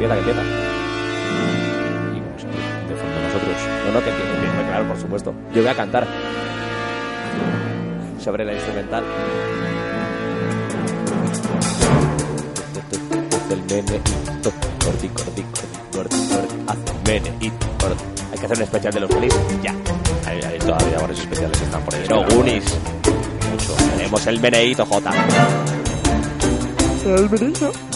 empieza, que empieza. Y vamos a ver de fondo nosotros. No, no, que empiece, que claro, por supuesto. Yo voy a cantar sobre la instrumental. El meneíto, corti, corti, corti, corti, corti, haz el meneíto, corti. Hay que hacer un especial de los Goonies, ya. Hay, hay todavía varios especiales que están por ahí. No, Goonies. Mucho. Tenemos el meneíto, J. El meneíto.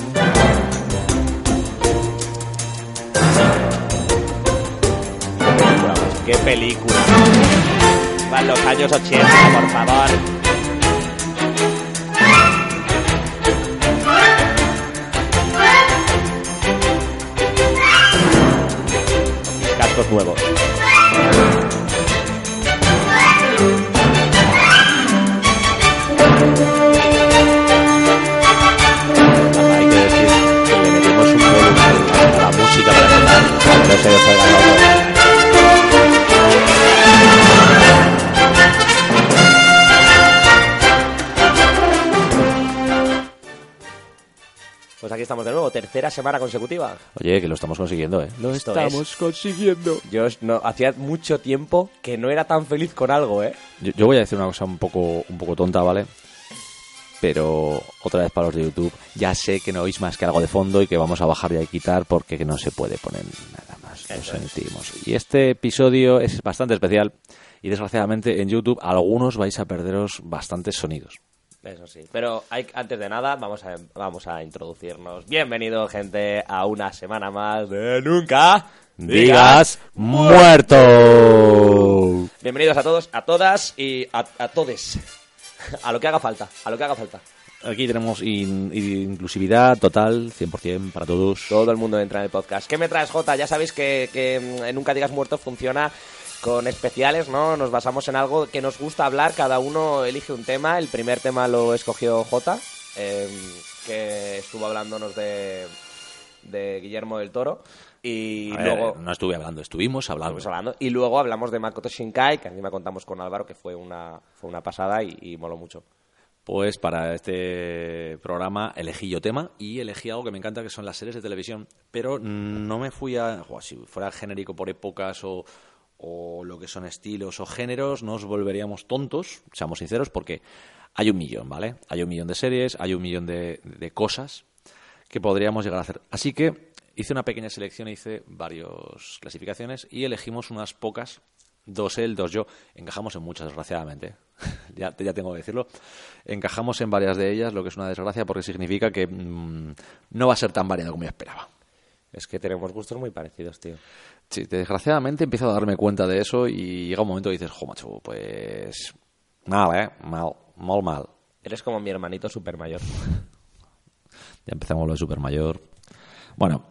¡Qué película! Van los años 80, por favor. Mis cascos. Tercera semana consecutiva. Oye, que lo estamos consiguiendo, ¿eh? Lo estamos consiguiendo. Yo no, hacía mucho tiempo que no era tan feliz con algo, ¿eh? Yo, yo voy a decir una cosa un poco, un poco tonta, ¿vale? Pero otra vez para los de YouTube, ya sé que no oís más que algo de fondo y que vamos a bajar y a quitar porque no se puede poner nada más. Lo es. sentimos. Y este episodio es bastante especial y desgraciadamente en YouTube algunos vais a perderos bastantes sonidos. Eso sí. Pero hay, antes de nada, vamos a, vamos a introducirnos. Bienvenido, gente, a una semana más de Nunca Digas muerto. Bienvenidos a todos, a todas y a, a todes. A lo que haga falta, a lo que haga falta. Aquí tenemos in- inclusividad total, 100% para todos. Todo el mundo entra en el podcast. ¿Qué me traes, Jota? Ya sabéis que, que Nunca Digas Muerto funciona con especiales, ¿no? Nos basamos en algo que nos gusta hablar, cada uno elige un tema. El primer tema lo escogió Jota, eh, que estuvo hablándonos de, de Guillermo del Toro. Y ver, luego... no estuve hablando, estuvimos hablando. estuvimos hablando. Y luego hablamos de Makoto Shinkai, que encima contamos con Álvaro, que fue una, fue una pasada y, y moló mucho. Pues para este programa elegí yo tema y elegí algo que me encanta que son las series de televisión, pero no me fui a, si fuera genérico por épocas o, o lo que son estilos o géneros, nos volveríamos tontos, seamos sinceros, porque hay un millón, ¿vale? Hay un millón de series, hay un millón de, cosas que podríamos llegar a hacer. Así que hice una pequeña selección, hice varias clasificaciones y elegimos unas pocas, dos él, dos yo. Encajamos en muchas, desgraciadamente. ya, ya tengo que decirlo. Encajamos en varias de ellas, lo que es una desgracia porque significa que mm, no va a ser tan variado como yo esperaba. Es que tenemos gustos muy parecidos, tío. Sí, desgraciadamente empiezo a darme cuenta de eso y llega un momento que dices, jo, macho, pues mal, ¿eh? Mal, mal, mal. Eres como mi hermanito super mayor. Ya empezamos lo de super mayor. Bueno,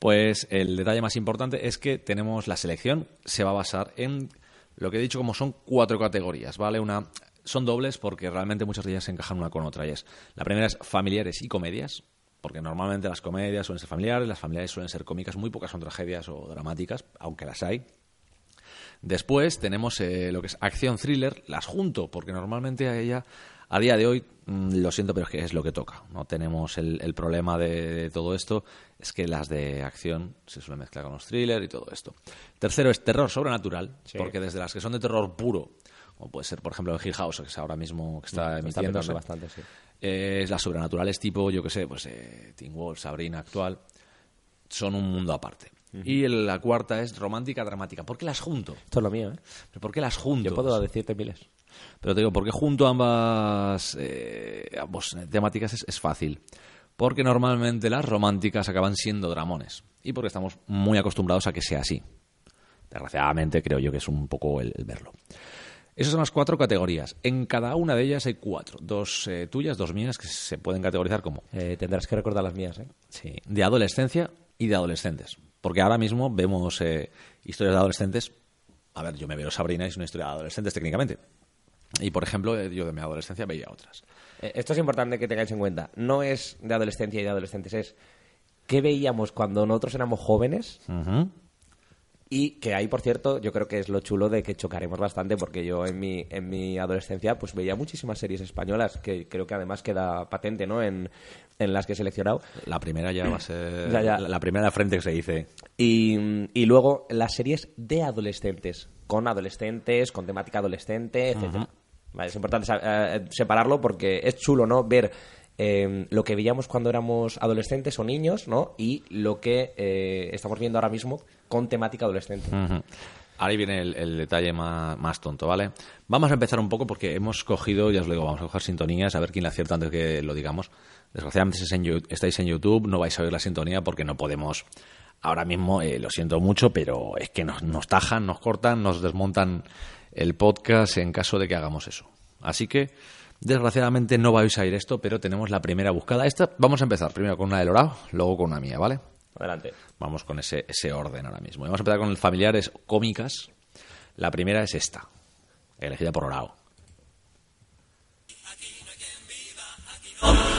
pues el detalle más importante es que tenemos la selección, se va a basar en lo que he dicho como son cuatro categorías, ¿vale? Una son dobles porque realmente muchas de ellas se encajan una con otra y es la primera es familiares y comedias, porque normalmente las comedias suelen ser familiares, las familiares suelen ser cómicas, muy pocas son tragedias o dramáticas, aunque las hay. Después tenemos eh, lo que es acción thriller, las junto, porque normalmente a ella, a día de hoy, mm, lo siento, pero es que es lo que toca. No tenemos el, el problema de, de todo esto, es que las de acción se suelen mezclar con los thrillers y todo esto. Tercero es terror sobrenatural, Sí. porque desde las que son de terror puro, como puede ser, por ejemplo, en Hill House, que es ahora mismo que está Está emitiéndose, petando bastante, sí. Eh, las sobrenaturales tipo, yo que sé, pues eh, Teen Wolf, Sabrina actual, son un mundo aparte. Y la cuarta es romántica dramática. ¿Por qué las junto? Esto es lo mío, ¿eh? ¿Pero ¿Por qué las junto? Yo puedo decirte miles. Pero te digo, ¿por qué junto ambas eh, ambos temáticas? Es, es fácil. Porque normalmente las románticas acaban siendo dramones. Y porque estamos muy acostumbrados a que sea así. Desgraciadamente creo yo que es un poco el, el verlo. Esas son las cuatro categorías. En cada una de ellas hay cuatro. Dos eh, tuyas, dos mías, que se pueden categorizar como Eh, tendrás que recordar las mías, ¿eh? Sí, de adolescencia y de adolescentes. Porque ahora mismo vemos eh, historias de adolescentes. A ver, yo me veo Sabrina y es una historia de adolescentes técnicamente. Y por ejemplo, yo de mi adolescencia veía otras. Esto es importante que tengáis en cuenta. No es de adolescencia y de adolescentes, es qué veíamos cuando nosotros éramos jóvenes. Y que ahí, por cierto, yo creo que es lo chulo de que chocaremos bastante, porque yo en mi, en mi adolescencia pues veía muchísimas series españolas, que creo que además queda patente, ¿no? En, en las que he seleccionado. La primera ya va a ser ya. La, primera frente que se dice. Y, y luego las series de adolescentes, con adolescentes, con temática adolescente. Vale, es importante eh, separarlo porque es chulo, ¿no? Ver eh, lo que veíamos cuando éramos adolescentes o niños, ¿no? Y lo que eh, estamos viendo ahora mismo con temática adolescente. Ujú. Ahora viene el, detalle más, tonto, ¿vale? Vamos a empezar un poco porque hemos cogido, ya os lo digo, vamos a coger sintonías, a ver quién la acierta antes que lo digamos. Desgraciadamente si estáis en YouTube, no vais a oír la sintonía porque no podemos. Ahora mismo, eh, lo siento mucho, pero es que nos, nos tajan, nos cortan, nos desmontan el podcast en caso de que hagamos eso. Así que, desgraciadamente, no vais a ir esto, pero tenemos la primera buscada. Esta, vamos a empezar primero con una de Lorao, luego con una mía, ¿vale? Adelante. Vamos con ese, ese orden ahora mismo. Y Vamos a empezar con el familiares cómicas. La primera es esta, elegida por Orao.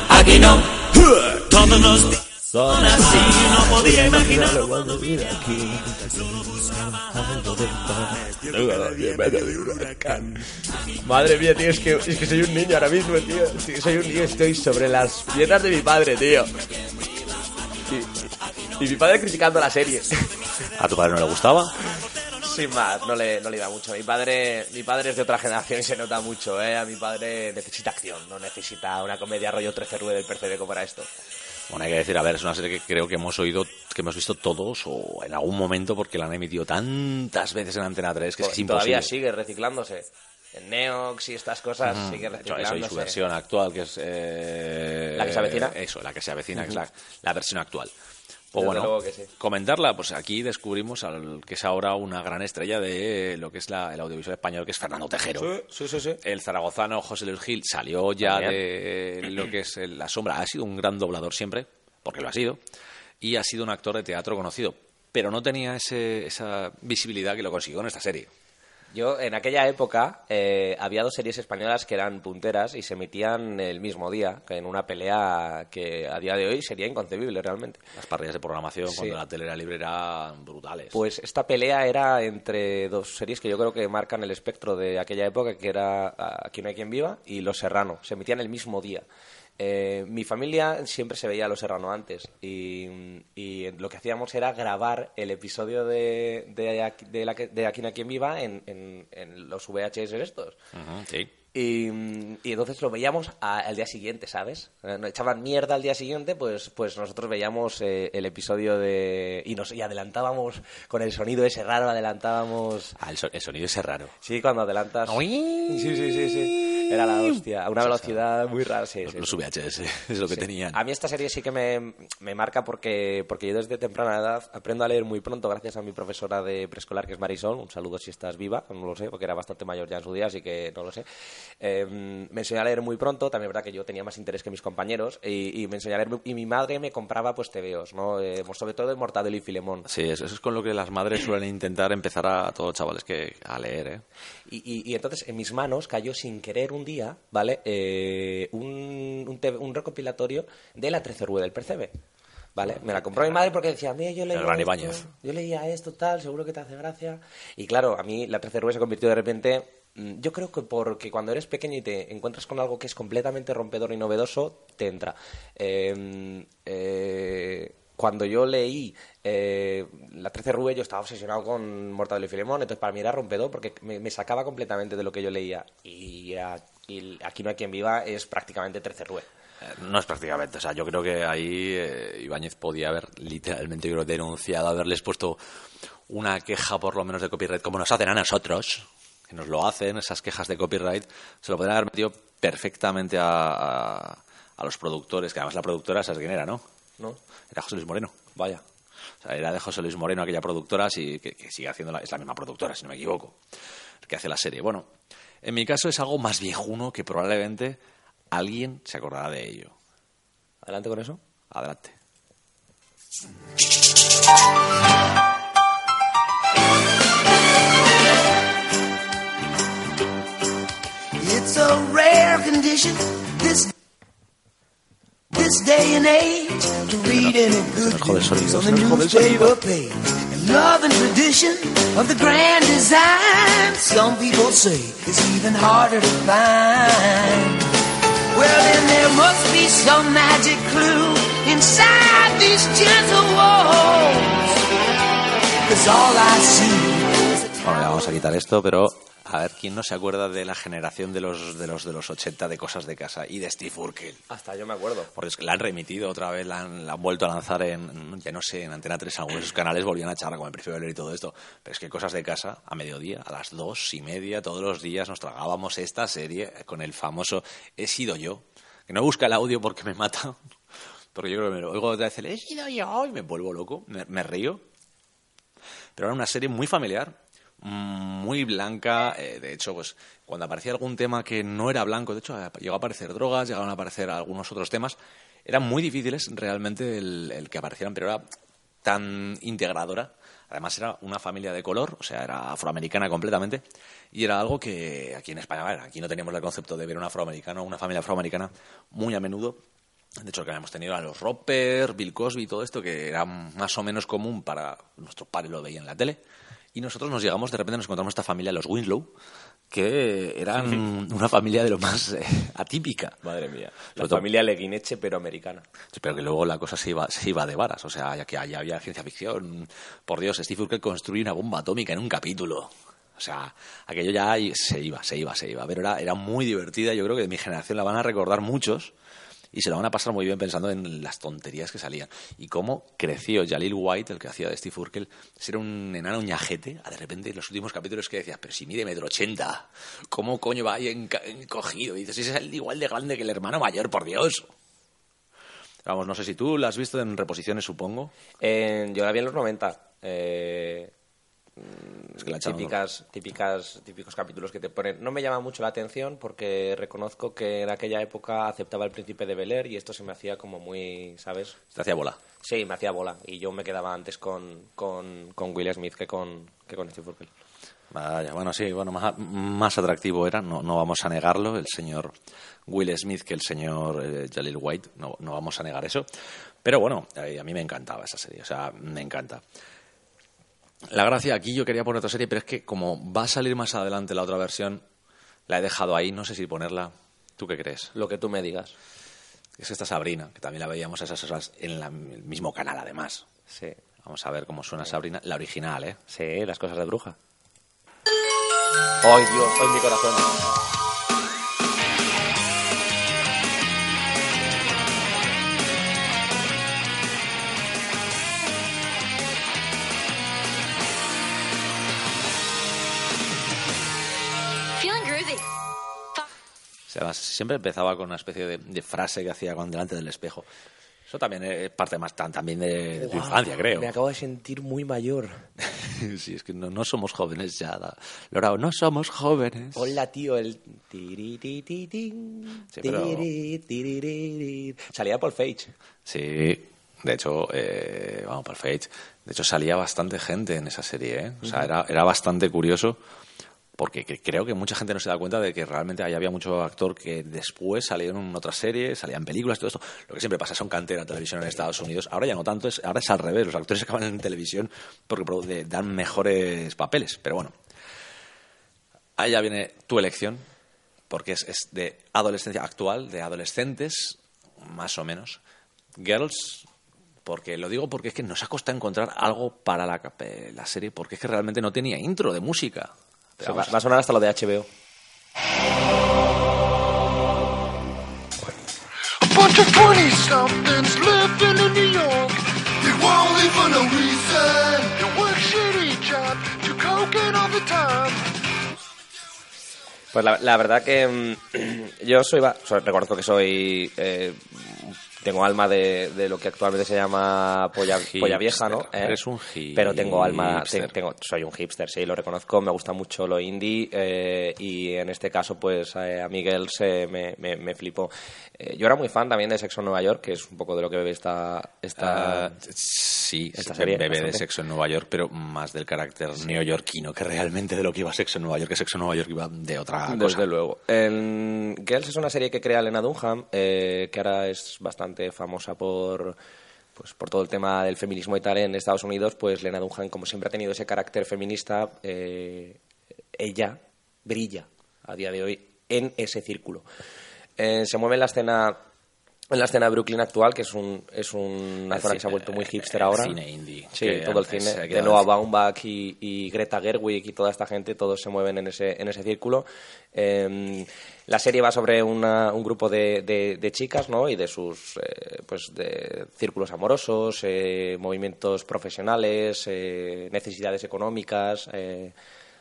Aquí no, son así, no podía imaginarlo cuando vine aquí. Madre mía, tío, es que, es que soy un niño ahora mismo, tío. Soy un niño, estoy sobre las piernas de mi padre, tío. Y, y mi padre criticando la serie. ¿A tu padre no le gustaba? Sin más, no le, no le da mucho. Mi padre, mi padre es de otra generación y se nota mucho, ¿eh? A mi padre necesita acción, no necesita una comedia rollo 13 ruedas del percebeco para esto. Bueno, hay que decir, a ver, es una serie que creo que hemos oído, que hemos visto todos o en algún momento porque la han emitido tantas veces en Antena 3 que es, que es imposible. Todavía sigue reciclándose. En Neox y estas cosas sigue Eso, reciclándose. eso y su versión actual, que es... eh, ¿La que se avecina? Eso, la que se avecina, que es la, la versión actual. Desde bueno, luego que sí. comentarla, pues aquí descubrimos al que es ahora una gran estrella de lo que es la- el audiovisual español, que es Fernando Tejero. Sí, sí, sí. El zaragozano José Luis Gil salió ya de lo que es la sombra. Ha sido un gran doblador siempre, porque lo ha sido, y ha sido un actor de teatro conocido, pero no tenía ese- esa visibilidad que lo consiguió en esta serie. Yo, en aquella época, eh, había dos series españolas que eran punteras y se emitían el mismo día, que en una pelea que a día de hoy sería inconcebible realmente. Las parrillas de programación, Sí. cuando la tele era libre, eran brutales. Pues esta pelea era entre dos series que yo creo que marcan el espectro de aquella época, que era ah, Aquí no hay quien viva y Los Serrano. Se emitían el mismo día. Eh, mi familia siempre se veía Los Serrano antes y, y lo que hacíamos era grabar el episodio de, de, de, la de Aquí quien viva en, en- en los VHS estos. Y, y entonces lo veíamos a- al día siguiente, ¿sabes? Eh, Nos echaban mierda al día siguiente, pues, pues nosotros veíamos eh, el episodio de... Y, nos, y adelantábamos con el sonido ese raro, adelantábamos... Ah, el, so- el sonido ese raro. Sí, cuando adelantas... Sí, sí, sí, sí. Era la hostia. A una velocidad muy rara, sí, Los, sí. los VHS, es lo que Sí. tenían. A mí esta serie sí que me, me marca porque, porque yo desde temprana edad aprendo a leer muy pronto gracias a mi profesora de preescolar que es Marisol. Un saludo si estás viva, no lo sé, porque era bastante mayor ya en su día, así que no lo sé. Eh, me enseñó a leer muy pronto, también es verdad que yo tenía más interés que mis compañeros y, y me enseñó a leer y mi madre me compraba pues tebeos, ¿no? Eh, sobre todo de Mortadelo y Filemón. Sí, eso, eso es con lo que las madres suelen intentar empezar a todos los chavales que a leer, ¿eh? Y, entonces en mis manos cayó sin querer un día, ¿vale? Eh, un, un, recopilatorio de la 13 Rue del Percebe. ¿Vale? Me la compró mi madre porque decía, mira, yo leía, esto, yo leía esto, tal, seguro que te hace gracia. Y claro, a mí la 13 Rue se convirtió de repente... mm, Yo creo que porque cuando eres pequeño y te encuentras con algo que es completamente rompedor y novedoso, te entra. Eh, eh, cuando yo leí eh, la 13 Rue, yo estaba obsesionado con Mortadelo y Filemón, entonces para mí era rompedor porque me, sacaba completamente de lo que yo leía. Y, Aquí no hay quien viva es prácticamente 13 Rue. Eh, No es prácticamente, o sea, yo creo que ahí eh, Ibáñez podía haber literalmente yo denunciado, haberles puesto una queja por lo menos de copyright, como nos hacen a nosotros, que nos lo hacen, esas quejas de copyright, se lo podrían haber metido perfectamente a, a, a los productores, que además la productora, ¿sabes quién era, no? ¿No? Era José Luis Moreno. Vaya. O sea, era de José Luis Moreno aquella productora, sí, que, que sigue haciendo, la, es la misma productora, si no me equivoco, que hace la serie. Bueno, en mi caso es algo más viejuno que probablemente alguien se acordará de ello. Adelante con eso. Adelante. It's a rare condition this this day and age to read any good news on the nos jode el sonido. newspaper page. And love and tradition of the grand design. Some people say it's even harder to find. Well, then there must be some magic clue inside these gentle walls. Cause all I see Bueno, vamos a quitar esto, pero a ver, ¿quién no se acuerda de la generación de los de los, de los 80 de cosas de casa y de Steve Urkel? Hasta yo me acuerdo. Porque es que la han remitido otra vez, la han, la han vuelto a lanzar en, ya no sé, en Antena 3, algunos de sus canales volvían a charlar con el precio de leer y todo esto. Pero es que cosas de casa, a mediodía, a las dos y media, todos los días nos tragábamos esta serie con el famoso He sido yo. Que no busca el audio porque me mata. Porque yo creo que me lo oigo otra vez el He sido yo y me vuelvo loco, me, me río. Pero era una serie muy familiar, muy blanca. eh, de hecho, pues cuando aparecía algún tema que no era blanco, de hecho, llegó a aparecer drogas, llegaron a aparecer algunos otros temas. Eran muy difíciles realmente el, que aparecieran, pero era tan integradora. Además era una familia de color, o sea, era afroamericana completamente. Y era algo que aquí en España, aquí no teníamos el concepto de ver un afroamericano, una familia afroamericana muy a menudo. De hecho, que habíamos tenido a los Roper, Bill Cosby todo esto, que era más o menos común para nuestros padres lo veían en la tele. Y nosotros nos llegamos, de repente nos encontramos esta familia, los Winslow, que eran una familia de lo más eh, atípica. Madre mía. La Sobre todo- familia Leguineche, pero americana. Pero que luego la cosa se iba, se iba de varas. O sea, ya que allá había ciencia ficción. Por Dios, Steve Urkel construye una bomba atómica en un capítulo. O sea, aquello ya se iba, se iba, se iba. Pero era, era muy divertida. Yo creo que de mi generación la van a recordar muchos. Y se la van a pasar muy bien pensando en las tonterías que salían. Y cómo creció Jalil White, el que hacía de Steve Urkel, ser un enano ñajete. A de repente en los últimos capítulos que decías, pero si mide metro ochenta, ¿cómo coño va ahí encogido? Y dices, es el igual de grande que el hermano mayor, por Dios. Vamos, no sé si tú la has visto en reposiciones, supongo. Eh, yo la vi en los 90. Eh, Es que la echaron- típicas, típicas, típicos capítulos que te ponen. No me llama mucho la atención porque reconozco que en aquella época aceptaba el príncipe de Bel Air y esto se me hacía como muy, ¿sabes? Te hacía bola. Sí, me hacía bola y yo me quedaba antes con, con, con Will Smith que con, que con Steve Urkel. Vaya, bueno, sí, bueno, más, más atractivo era, no, no vamos a negarlo, el señor Will Smith que el señor eh, Jalil White, no, no vamos a negar eso. Pero bueno, eh, a mí me encantaba esa serie, o sea, me encanta. La gracia, aquí yo quería poner otra serie, pero es que como va a salir más adelante la otra versión, la he dejado ahí, no sé si ponerla. ¿Tú qué crees? Lo que tú me digas. Es esta Sabrina, que también la veíamos a esas horas en la- el mismo canal, además. Sí, Vamos a ver cómo suena Sabrina, la original, ¿eh? sí, las cosas de bruja. ¡Ay, Dios! ¡Ay, mi corazón! Sea, siempre empezaba con una especie de, de frase que hacía con delante del espejo. Eso también es parte más tan, también de, de tu infancia, creo. Me acabo de sentir muy mayor. sí, es que no, no somos jóvenes ya. da- Laura, no somos jóvenes. Hola, tío, el... Sí, pero-. Salía por Fage. Sí, de hecho, eh, vamos, perfecto. De hecho, salía bastante gente en esa serie, ¿eh? O sea, era, era bastante curioso porque que- creo que mucha gente no se da cuenta de que realmente ahí había mucho actor que después salieron en otras series, salían películas, todo esto. Lo que siempre pasa, son cantera televisión en Estados Unidos. Ahora ya no tanto, es, ahora es al revés. Los actores acaban en televisión porque dan mejores papeles. Pero bueno, ahí ya viene tu elección, porque es, de adolescencia actual, de adolescentes, más o menos. Girls, porque lo digo porque es que nos ha costado encontrar algo para la, eh, la serie, porque es que realmente no tenía intro de música. Va, a sonar hasta lo de HBO. A bunch of 20 somethings living in New York. They won't leave for no reason. They work shitty job, do cocaine all the time. Pues la, la verdad que mm, yo soy, va- soy- reconozco que soy eh, tengo alma de, de lo que actualmente se llama polla, Hipster. polla vieja, ¿no? Eh, Eres un Pero tengo alma, hipster. te- tengo, soy un hipster, sí, lo reconozco, me gusta mucho lo indie eh, y en este caso pues eh, a Miguel se me, me, me flipó. Eh, yo era muy fan también de Sexo en Nueva York, que es un poco de lo que bebe esta... esta Ah, sí, esta sí, serie, bebé de sexo en Nueva York, pero más del carácter neoyorquino que realmente de lo que iba Sexo en Nueva York, que Sexo en Nueva York iba de otra cosa. Desde luego. En Girls es una serie que crea Lena Dunham, eh, que ahora es bastante famosa por pues por todo el tema del feminismo y tal en Estados Unidos, pues Lena Dunham, como siempre ha tenido ese carácter feminista, eh, ella brilla a día de hoy en ese círculo. Eh, se mueve en la escena en la escena de Brooklyn actual, que es un es una El zona que se ha vuelto muy hipster el ahora. cine indie, Sí, todo el cine. De Noah Baumbach y, y Greta Gerwig y toda esta gente, todos se mueven en ese, en ese círculo. Eh, la serie va sobre una- un grupo de, de- de chicas, ¿no? Y de sus, eh, pues, de círculos amorosos, eh, movimientos profesionales, eh, necesidades económicas. eh,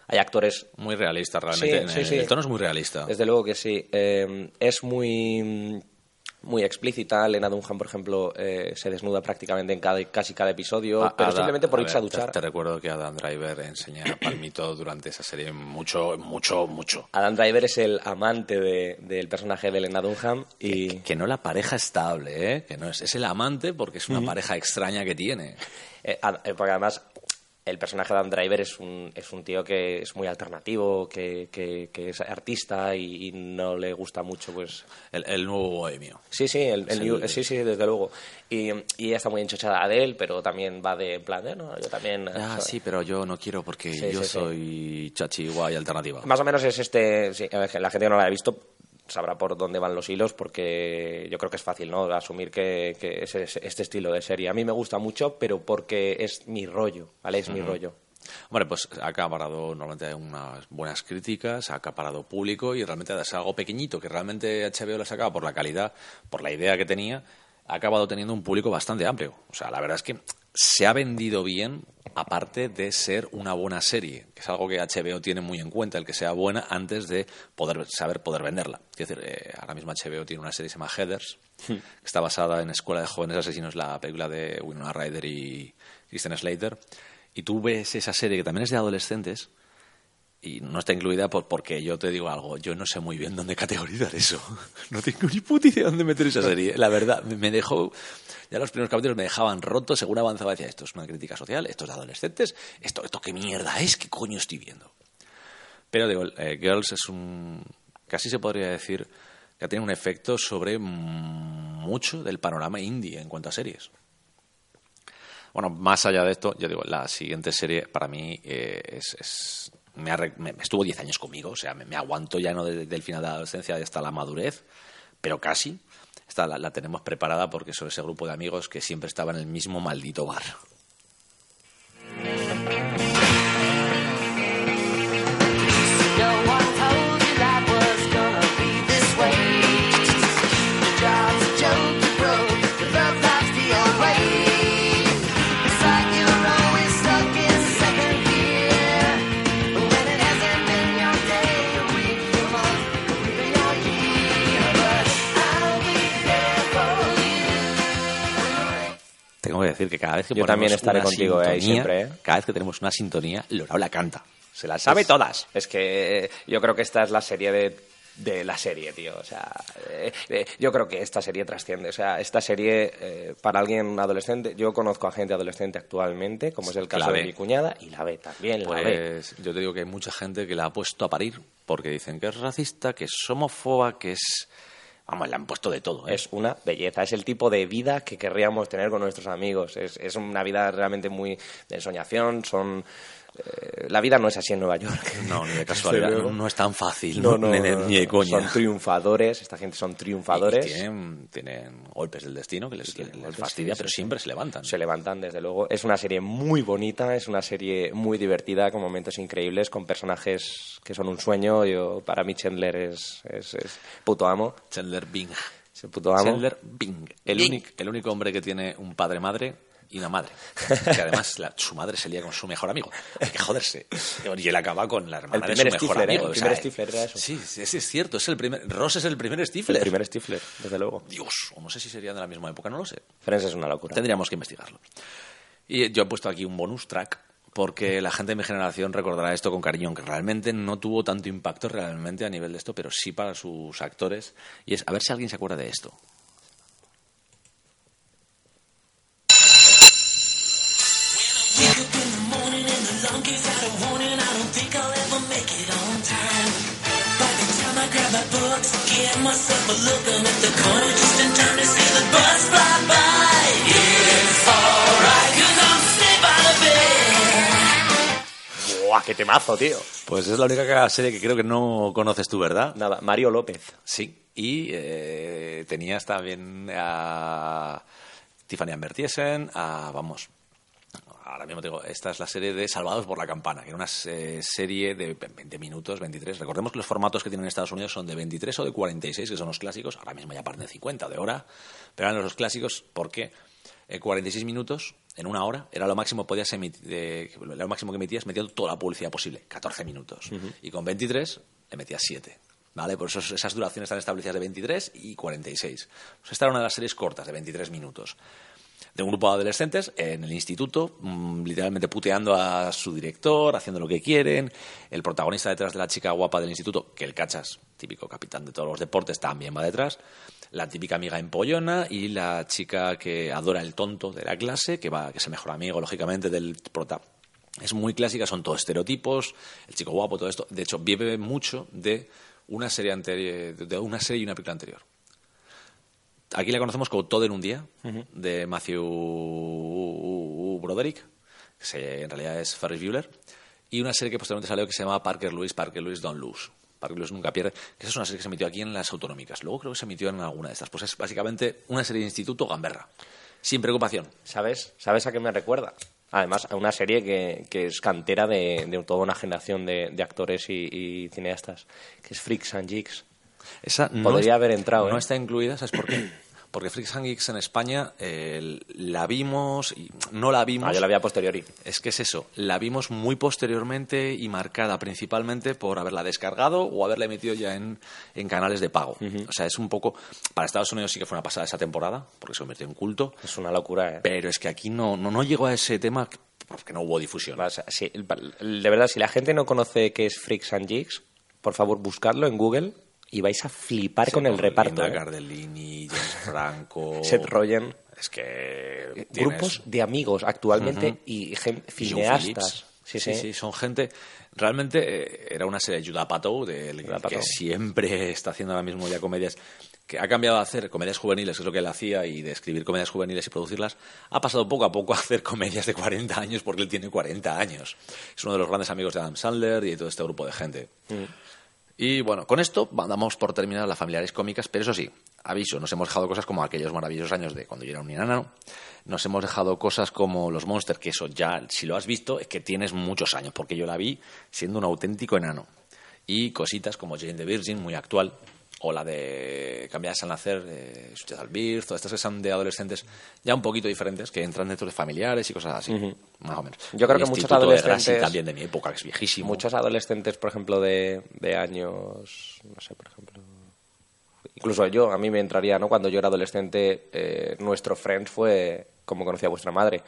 hay actores Muy realista, realmente. Sí, en sí, el, sí. el tono es muy realista. desde luego que sí. Eh, es muy muy explícita. Lena Dunham, por ejemplo, eh, se desnuda prácticamente en cada, casi cada episodio, pero simplemente por a irse a ver, duchar. Te, recuerdo que Adam Driver enseña palmito durante esa serie mucho, mucho, mucho. Adam Driver es el amante de- del personaje de Lena Dunham y Que, que no la pareja estable, ¿eh? Que no es, es el amante porque es una pareja extraña que tiene. eh, eh, porque además el personaje de Adam Driver es un, es un tío que es muy alternativo, que, que- que es artista y, y no le gusta mucho pues El, el nuevo bohemio. Sí, sí, el, el el- sí, sí, desde luego. Y, y ella está muy enchochada de él, pero también va de en plan, de, no, yo también. Ah, ¿sabes? sí, pero yo no quiero porque Sí, yo sí, soy chachi guay alternativa. Más o menos es este. La gente que no la ha visto sabrá por dónde van los hilos, porque yo creo que es fácil, ¿no? Asumir que, que es es- este estilo de serie. A mí me gusta mucho, pero porque es mi rollo, ¿vale? Es mi rollo. Hombre, pues ha acaparado normalmente unas buenas críticas, ha acaparado público y realmente es algo pequeñito que realmente HBO le sacaba por la calidad, por la idea que tenía, ha acabado teniendo un público bastante amplio. O sea, la verdad es que se ha vendido bien, aparte de ser una buena serie, que es algo que HBO tiene muy en cuenta, el que sea buena antes de poder saber poder venderla. Es decir, eh, ahora mismo HBO tiene una serie que se llama Heathers, que está basada en Escuela de Jóvenes Asesinos, la película de Winona Ryder y Kristen Slater. Y tú ves esa serie que también es de adolescentes y no está incluida por, porque yo te digo algo, yo no sé muy bien dónde categorizar eso. No tengo ni puta idea dónde meter esa serie. La verdad, me dejó... Ya los primeros capítulos me dejaban roto, según avanzaba decía, esto es una crítica social, esto es de adolescentes, esto, esto qué mierda es, qué coño estoy viendo. Pero digo, eh, Girls es un... casi se podría decir que tenido un efecto sobre mucho del panorama indie en cuanto a series. Bueno, más allá de esto, yo digo, la siguiente serie para mí eh, es, me, ha estuvo 10 años conmigo, o sea, me, me aguanto ya no desde el final de la adolescencia hasta la madurez, pero casi. Esta la, la tenemos preparada porque son ese grupo de amigos que siempre estaba en el mismo maldito bar. Tengo que decir que cada vez que Yo también estaré contigo, eh, ahí sintonía, siempre, eh. Cada vez que tenemos una sintonía, Laura la canta. Se la Sabe todas. Es que eh, yo creo que esta es la serie de, de la serie, tío. O sea, eh, eh, yo creo que esta serie trasciende. O sea, esta serie, eh, para alguien adolescente, yo conozco a gente adolescente actualmente, como es el caso de mi cuñada, y la ve también, la ve. Pues yo te digo que hay mucha gente que la ha puesto a parir porque dicen que es racista, que es homófoba, que es... Vamos, le han puesto de todo. ¿eh? Es una belleza, es el tipo de vida que querríamos tener con nuestros amigos. Es, es una vida realmente muy de ensoñación, son... eh, la vida no es así en Nueva York. No, ni de casualidad. No, es tan fácil. No, No, ni, de- ni de no. coña. Son triunfadores, esta gente son triunfadores. y tienen, tienen golpes del destino que les, les golpes, fastidia, sí, pero sí, sí. siempre se levantan. se levantan, desde luego. Es una serie muy bonita, es una serie muy divertida, con momentos increíbles, con personajes que son un sueño. Yo, para mí Chandler es, es, es puto amo. Chandler Bing. Es el puto amo. Chandler Bing. El, Bing. único, el único hombre que tiene un padre-madre y una madre. Que además la- su madre se lía con su mejor amigo. Hay que joderse. Y él acaba con la hermana de su mejor Stifler, ¿eh? amigo. El O primer sea, Stifler era eso. Sí, sí, es cierto. Es el primer, Ross es el primer Stifler. El primer Stifler, desde luego. Dios, o no sé si serían de la misma época, no lo sé. Friends es una locura. Tendríamos que investigarlo. Y yo he puesto aquí un bonus track porque la gente de mi generación recordará esto con cariño, aunque realmente no tuvo tanto impacto realmente a nivel de esto, pero sí para sus actores. Y es, a ver si alguien se acuerda de esto. qué temazo, tío. Pues es la única serie que creo que no conoces tú, ¿verdad? Nada, Mario López. Sí, y eh, tenías también a Tiffany Ambertiesen, a, vamos, ahora mismo te digo, esta es la serie de Salvados por la Campana, que era una eh, serie de 20 minutos, 23. Recordemos que los formatos que tienen en Estados Unidos son de 23 o de 46, que son los clásicos. Ahora mismo ya parten de 50 de hora, pero eran los clásicos porque en 46 minutos, en una hora, era lo máximo, podías emitir, eh, lo máximo que emitías metiendo toda la publicidad posible, 14 minutos. Y con 23 le metías 7. ¿Vale? Por eso esas duraciones están establecidas de 23 y 46. Pues esta era una de las series cortas, de 23 minutos de un grupo de adolescentes en el instituto, mm, literalmente puteando a su director, haciendo lo que quieren. El protagonista detrás de la chica guapa del instituto, que el cachas, típico capitán de todos los deportes, también va detrás. La típica amiga empollona y la chica que adora el tonto de la clase, que, va, que es el mejor amigo, lógicamente, del prota. Es muy clásica, son todos estereotipos, el chico guapo, todo esto. De hecho, vive mucho de una serie anterior, de una serie y una película anterior. Aquí la conocemos como Todo en un día, de Matthew Broderick, que se- en realidad es Ferris Bueller, y una serie que posteriormente salió que se llama Parker Lewis, Parker Lewis Don't Lose. Parker Lewis nunca pierde, que esa es una serie que se emitió aquí en las autonómicas. Luego creo que se emitió en alguna de estas. Pues es básicamente una serie de instituto gamberra, sin preocupación. ¿Sabes? ¿Sabes a qué me recuerda? Además, a una serie que, que es cantera de, de toda una generación de, de actores y, y cineastas, que es Freaks and Jigs. Esa no Podría es- haber entrado, No ¿eh? está incluida, ¿sabes por qué? Porque Freaks and Geeks en España eh, la vimos y no la vimos. Ah, yo la vi a posteriori. Es que es eso, la vimos muy posteriormente y marcada principalmente por haberla descargado o haberla emitido ya en, en canales de pago. O sea, es un poco. Para Estados Unidos sí que fue una pasada esa temporada, porque se convirtió en culto, Es una locura, ¿eh? pero es que aquí no, no, no llegó a ese tema porque no hubo difusión. O sea, sí, el- el- de verdad, si la gente no conoce qué es Freaks and Jigs, por favor, buscadlo en Google y vais a flipar con el reparto. Linda ¿eh? Cardellini, James Franco. Seth Rogen. Es que. tienes- Grupos de amigos actualmente y cineastas. Sí, sí, sí. son gente. Realmente eh, era una serie de Judah Apatow, del Apatow. que siempre está haciendo ahora mismo ya comedias, que ha cambiado a hacer comedias juveniles, que es lo que él hacía, y de escribir comedias juveniles y producirlas, ha pasado poco a poco a hacer comedias de 40 años porque él tiene 40 años. Es uno de los grandes amigos de Adam Sandler y de todo este grupo de gente. Y bueno, con esto damos por terminar las familiares cómicas, pero eso sí, aviso, nos hemos dejado cosas como aquellos maravillosos años de cuando yo era un enano, nos hemos dejado cosas como los Monsters, que eso ya, si lo has visto, es que tienes muchos años, porque yo la vi siendo un auténtico enano. Y cositas como Jane the Virgin, muy actual, o la de Cambiadas al nacer, de Suicide al Birth, todas estas que son de adolescentes ya un poquito diferentes, que entran dentro de familiares y cosas así, más o menos. Yo creo que muchos Instituto de adolescentes- también de mi época, que es viejísimo. Muchos adolescentes, por ejemplo, de, de años, no sé, por ejemplo... Incluso yo, a mí me entraría, ¿no? Cuando yo era adolescente, eh, nuestro Friends fue como conocía vuestra madre.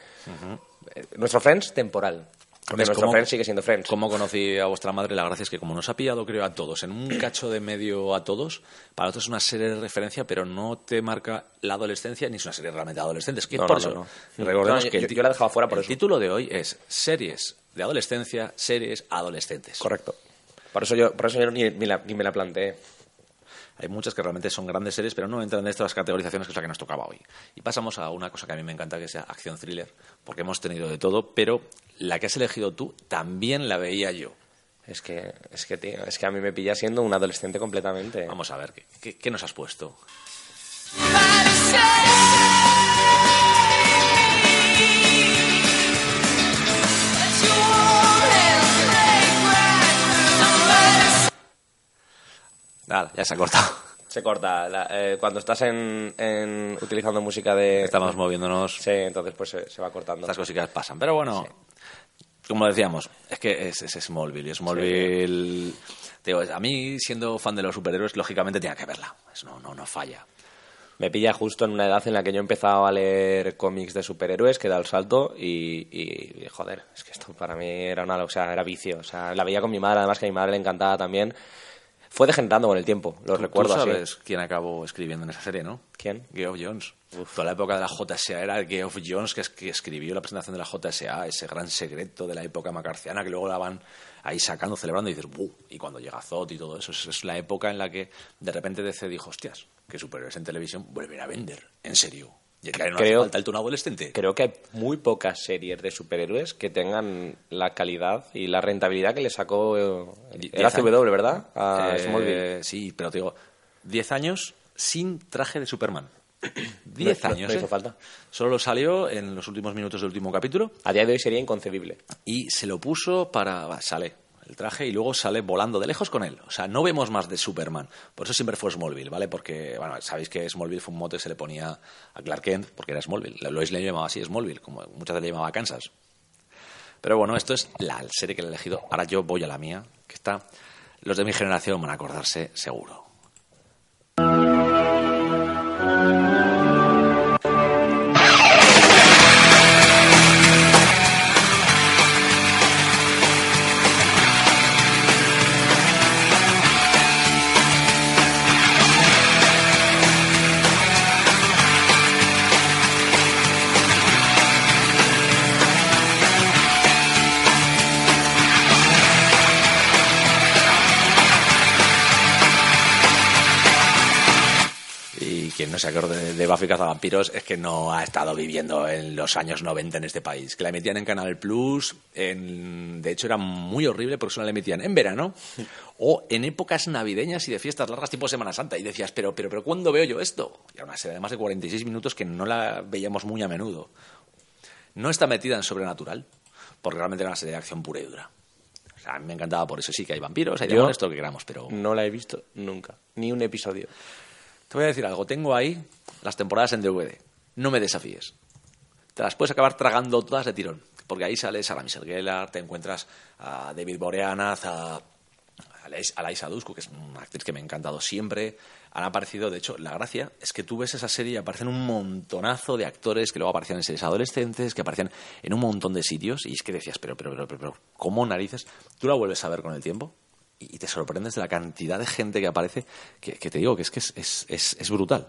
Eh, nuestro Friends temporal. Porque ¿Ves nuestro cómo- Friends sigue siendo Friends. Como conocí a vuestra madre, la gracia es que como nos ha pillado, creo, a todos, en un cacho de medio a todos, para nosotros es una serie de referencia, pero no te marca la adolescencia, ni es una serie realmente de adolescentes. Que No, por no, eso, no, recordemos que yo- el yo la dejaba fuera por el eso. título de hoy es Series de adolescencia, series adolescentes. Correcto. Por eso yo, por eso yo ni, ni la- ni me la planteé. Hay muchas que realmente son grandes series, pero no entran en estas categorizaciones que es la que nos tocaba hoy. Y pasamos a una cosa que a mí me encanta, que sea acción thriller, porque hemos tenido de todo, pero la que has elegido tú también la veía yo. Es que, es que, tío, es que a mí me pilla siendo un adolescente completamente. Vamos a ver, ¿qué, qué, qué nos has puesto? Nada, ya se ha cortado. Se corta. la- eh, cuando estás en, en- utilizando música de... Estamos moviéndonos, Sí, entonces pues se, se va cortando. estas cositas pasan. Pero bueno, como decíamos, es que es, es Smallville. y Smallville, digo, a mí, siendo fan de los superhéroes, lógicamente tenía que verla. No, no, no falla. Me pilla justo en una edad en la que yo empezaba a leer cómics de superhéroes, que da el salto y, y, y, joder, es que esto para mí era una, o sea, era vicio. O sea, la veía con mi madre, además que a mi madre le encantaba también. Fue degenerando con el tiempo, lo recuerdo Tú así. sabes quién acabó escribiendo en esa serie, ¿no? ¿Quién? Geoff Jones. Toda la época de la JSA era Geoff Jones que, es- que escribió la presentación de la JSA, ese gran secreto de la época macarciana que luego la van ahí sacando, celebrando y dices, ¡buh! Y cuando llega Zod y todo eso, es, es la época en la que de repente DC dijo, hostias, que superhéroes en televisión vuelven a vender, en serio. No Creo- falta el adolescente. Creo que hay muy pocas series de superhéroes que tengan la calidad y la rentabilidad que le sacó eh, Die- era diez CW, ¿verdad? A Eh, Smallville. Sí, pero te digo, 10 años sin traje de Superman. 10 No- no- años, no ¿eh? hizo falta. Solo salió en los últimos minutos del último capítulo A día de hoy sería inconcebible. y se lo puso para... sale el traje y luego sale volando de lejos con él. O sea, no vemos más de Superman. Por eso siempre fue Smallville, ¿vale? Porque, bueno, sabéis que Smallville fue un mote que se le ponía a Clark Kent porque era Smallville. Lois le llamaba así Smallville, como muchas veces le llamaba Kansas. Pero bueno, esto es la serie que le he elegido. Ahora yo voy a la mía, que está... Los de mi generación van a acordarse seguro. No se de, de Buffy Cazavampiros es que no ha estado viviendo en los años 90 en este país. Que la emitían en Canal Plus, en- de hecho era muy horrible porque solo la emitían en verano o en épocas navideñas y de fiestas largas tipo Semana Santa. Y decías, pero, pero, pero, ¿cuándo veo yo esto? Y era una serie de más de 46 minutos que no la veíamos muy a menudo. No está metida en Sobrenatural, porque realmente era una serie de acción pura y dura. O sea, a mí me encantaba por eso. Sí que hay vampiros, hay demonios, todo lo que queramos, pero... No la he visto nunca. Ni un episodio. Te voy a decir algo. Tengo ahí las temporadas en DVD. No me desafíes. Te las puedes acabar tragando todas de tirón. Porque ahí sale Sarah Michelle Gellar, te encuentras a David Boreanaz, a, a Lais- a Laisa Dusko, que es una actriz que me ha encantado siempre. Han aparecido, de hecho, la gracia es que tú ves esa serie y aparecen un montonazo de actores que luego aparecían en series adolescentes, que aparecían en un montón de sitios. Y es que decías, pero, pero, pero, pero ¿cómo narices? Tú la vuelves a ver con el tiempo y te sorprendes de la cantidad de gente que aparece, que, que te digo que es que es, es, es, es brutal.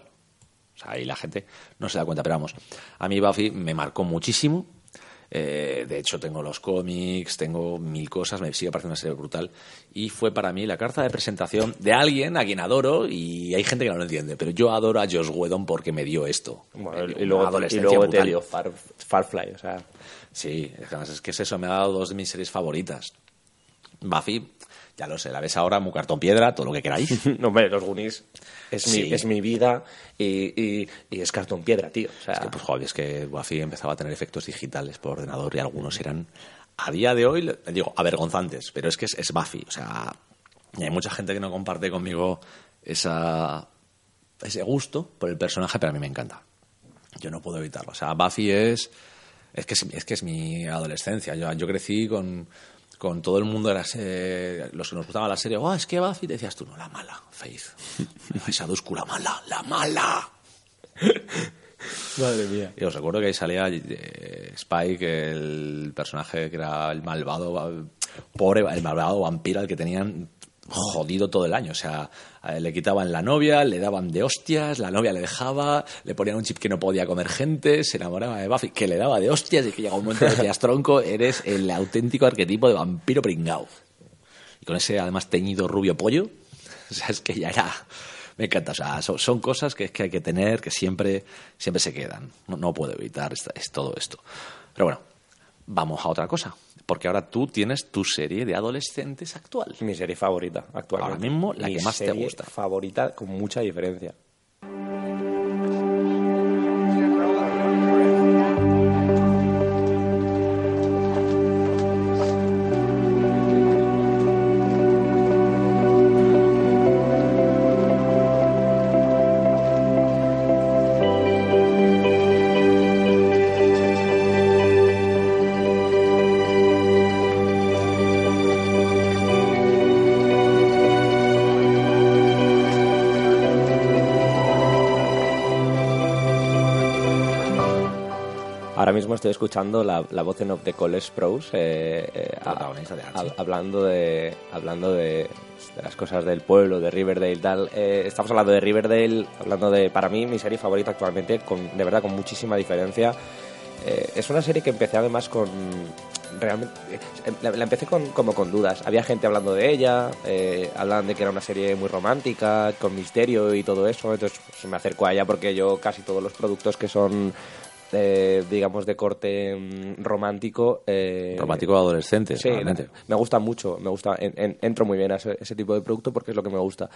O sea, ahí la gente no se da cuenta, pero vamos, a mí Buffy me marcó muchísimo. Eh, de hecho, tengo los cómics, tengo mil cosas, me sigue pareciendo una serie brutal. Y fue para mí la carta de presentación de alguien a quien adoro y hay gente que no lo entiende, pero yo adoro a Josh Whedon porque me dio esto. Bueno, y luego, y luego te dio Far, Farfly, o sea... Sí, además es que es eso, me ha dado dos de mis series favoritas. Buffy, ya lo sé, la ves ahora, muy cartón piedra, todo lo que queráis. No, hombre, los Goonies es, Sí. mi, es mi vida y, y, y es cartón piedra, tío. O sea, Es que, pues, joder, es que Buffy empezaba a tener efectos digitales por ordenador y algunos eran, a día de hoy, digo, avergonzantes, pero es que es, es Buffy. O sea, y hay mucha gente que no comparte conmigo esa, ese gusto por el personaje, pero a mí me encanta. Yo no puedo evitarlo. O sea, Buffy es. Es que es, es que es mi adolescencia. Yo, yo crecí con, con todo el mundo de las, eh, los que nos gustaba la serie. Oh, es que Buffy, decías tú, no, la mala, Faith. Esa la mala, la mala. madre mía. Y os recuerdo que ahí salía eh, Spike, el personaje que era el malvado, va- pobre, el malvado vampiro al que tenían jodido todo el año. O sea, él le quitaban la novia, le daban de hostias, la novia le dejaba, le ponían un chip que no podía comer gente, se enamoraba de Buffy, que le daba de hostias y que llega un momento que decías, tronco, eres el auténtico arquetipo de vampiro pringao. Y con ese además teñido rubio pollo, o sea, es que ya era... Me encanta, o sea, son, son cosas que, que hay que tener, que siempre, siempre se quedan. No, no puedo evitar esta- es todo esto. Pero bueno, vamos a otra cosa. Porque ahora tú tienes tu serie de adolescentes actual. Mi serie favorita actualmente. Ahora mismo, la Mi que más te gusta. favorita con mucha diferencia. Estoy escuchando la, la voz en off de Cole Sprouse eh, eh, a- de hablando de hablando de, de las cosas del pueblo, de Riverdale tal. Eh, estamos hablando de Riverdale, hablando de para mí mi serie favorita actualmente, con, de verdad con muchísima diferencia. Eh, es una serie que empecé además con realmente la, la empecé con, como con dudas. Había gente hablando de ella, eh, hablaban de que era una serie muy romántica, con misterio y todo eso. Entonces se me acercó a ella porque yo casi todos los productos que son, eh, digamos, de corte mm, romántico. eh, Romántico adolescente, Sí, realmente. me gusta mucho, me gusta, en- en- entro muy bien a ese, ese tipo de producto porque es lo que me gusta.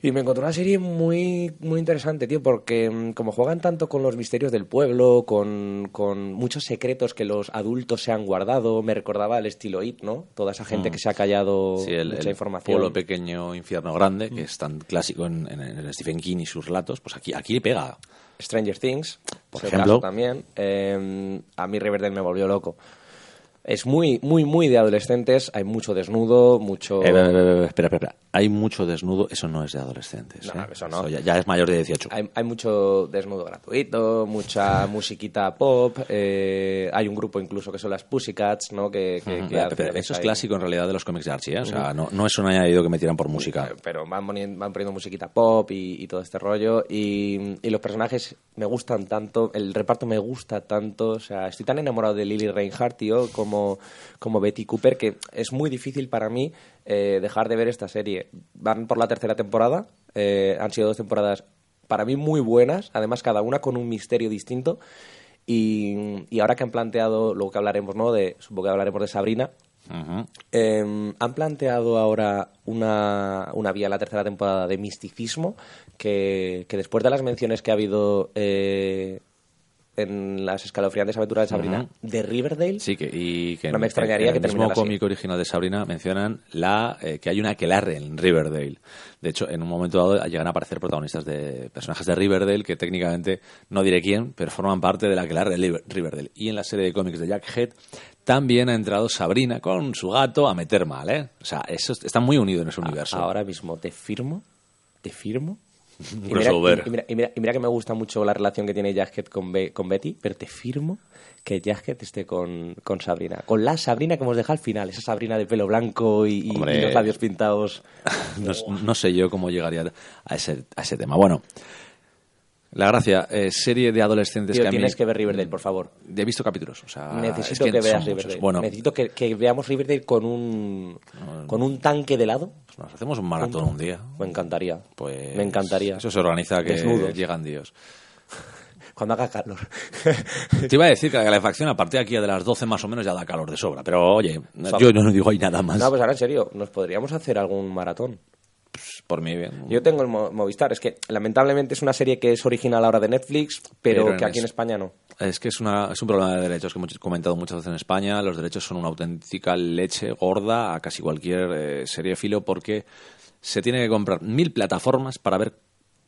Y me encontré una serie muy, muy interesante, tío, porque mm, como juegan tanto con los misterios del pueblo, con, con muchos secretos que los adultos se han guardado, me recordaba el estilo It, ¿no? Toda esa gente que se ha callado Mm. Sí, el, mucha el información. pueblo pequeño, infierno grande, que es tan clásico en, en- en el Stephen King y sus relatos, pues aquí, aquí le pega. Stranger Things, Por ejemplo. también. Eh, a mí Riverdale me volvió loco. Es muy, muy, muy de adolescentes, hay mucho desnudo, mucho... Eh, eh, eh, eh, espera, espera, espera. Hay mucho desnudo, eso no es de adolescentes. No, ¿eh? eso no. ya, ya es mayor de 18. Hay, hay mucho desnudo gratuito, mucha musiquita pop, eh, hay un grupo incluso que son las Pussycats, ¿no? Que, que- Ujú. que Pero hacen eso es ahí- clásico en realidad de los cómics de Archie, ¿eh? O sea, no, no es un añadido que metieran por música. Pero van poniendo, van poniendo musiquita pop y, y todo este rollo. Y, y los personajes me gustan tanto, el reparto me gusta tanto. O sea, estoy tan enamorado de Lily Reinhardt, tío, como, como Betty Cooper, que es muy difícil para mí eh, dejar de ver esta serie. Van por la tercera temporada, eh, han sido dos temporadas para mí muy buenas, además cada una con un misterio distinto. Y, y ahora que han planteado, luego que hablaremos, ¿no? De, supongo que hablaremos de Sabrina, eh, han planteado ahora una, una vía en la tercera temporada de misticismo que, que después de las menciones que ha habido eh, en las escalofriantes aventuras de Sabrina de Riverdale, Sí, que, y que No me extrañaría en que el mismo cómic original de Sabrina mencionan la eh, que hay una aquelarre en Riverdale. De hecho, en un momento dado llegan a aparecer protagonistas de personajes de Riverdale que técnicamente no diré quién, pero forman parte de la aquelarre de Riverdale. Y en la serie de cómics de Jack Head también ha entrado Sabrina con su gato a meter mal, ¿eh? O sea, eso es- está muy unido en ese universo. ahora mismo te firmo, te firmo. Y mira, y, mira, y mira- y mira que me gusta mucho la relación que tiene Jackhead con, Be- con Betty, pero te firmo que Jackhead esté con, con Sabrina. Con la Sabrina que hemos dejado al final, esa Sabrina de pelo blanco y los labios pintados. No, no sé yo cómo llegaría a ese, a ese tema. Bueno, la gracia, eh, serie de adolescentes Tío, que a mí... tienes que ver Riverdale, por favor. He visto capítulos, o sea... Necesito es que, son veas. Riverdale. Bueno, Necesito que, que veamos Riverdale con un, con un tanque de helado. pues nos hacemos un maratón un día. Me encantaría. Pues Me encantaría. Eso se organiza que Desnudos. llegan Dios. Cuando haga calor. Te iba a decir que la calefacción a partir de aquí de las 12 más o menos ya da calor de sobra, pero oye, yo no digo ahí nada más. no, pues ahora en serio, nos podríamos hacer algún maratón. Por mí bien. Yo tengo el Mo- Movistar. Es que lamentablemente es una serie que es original ahora de Netflix, pero, Pero en que aquí en es- España no. Es que es, una, es un problema de derechos que hemos comentado muchas veces en España. Los derechos son una auténtica leche gorda a casi cualquier eh, serie filo porque se tiene que comprar mil plataformas para ver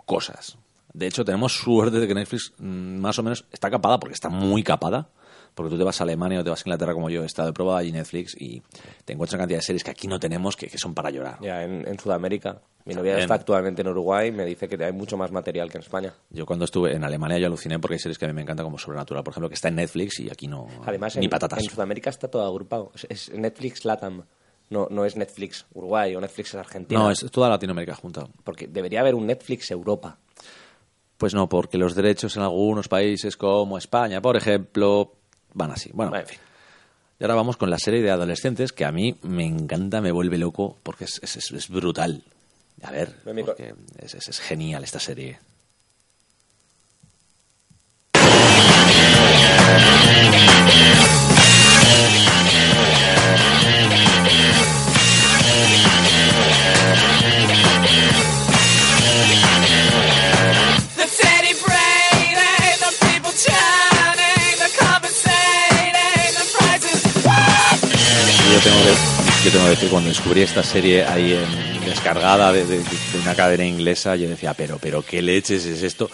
cosas. De hecho, tenemos suerte de que Netflix mm, más o menos está capada porque está muy capada. Porque tú te vas a Alemania o te vas a Inglaterra como yo, he estado de prueba allí Netflix y te encuentras una cantidad de series que aquí no tenemos que, que son para llorar. Ya en, en Sudamérica. Mi novia está actualmente en Uruguay y me dice que hay mucho más material que en España. Yo cuando estuve en Alemania yo aluciné porque hay series que a mí me encantan como Sobrenatural, por ejemplo, que está en Netflix y aquí no Además, ni en, patatas. en Sudamérica está todo agrupado. Es, es Netflix Latam. No, no es Netflix Uruguay o Netflix Argentina. No, es toda Latinoamérica junta. Porque debería haber un Netflix Europa. Pues no, porque los derechos en algunos países como España, por ejemplo, van así. Bueno, En fin. y ahora vamos con la serie de adolescentes que a mí me encanta, me vuelve loco porque es, es- brutal. A ver, porque es- es genial esta serie. Descubrí esta serie ahí en, descargada de, de- de una cadena inglesa, yo decía, pero, pero qué leches es esto.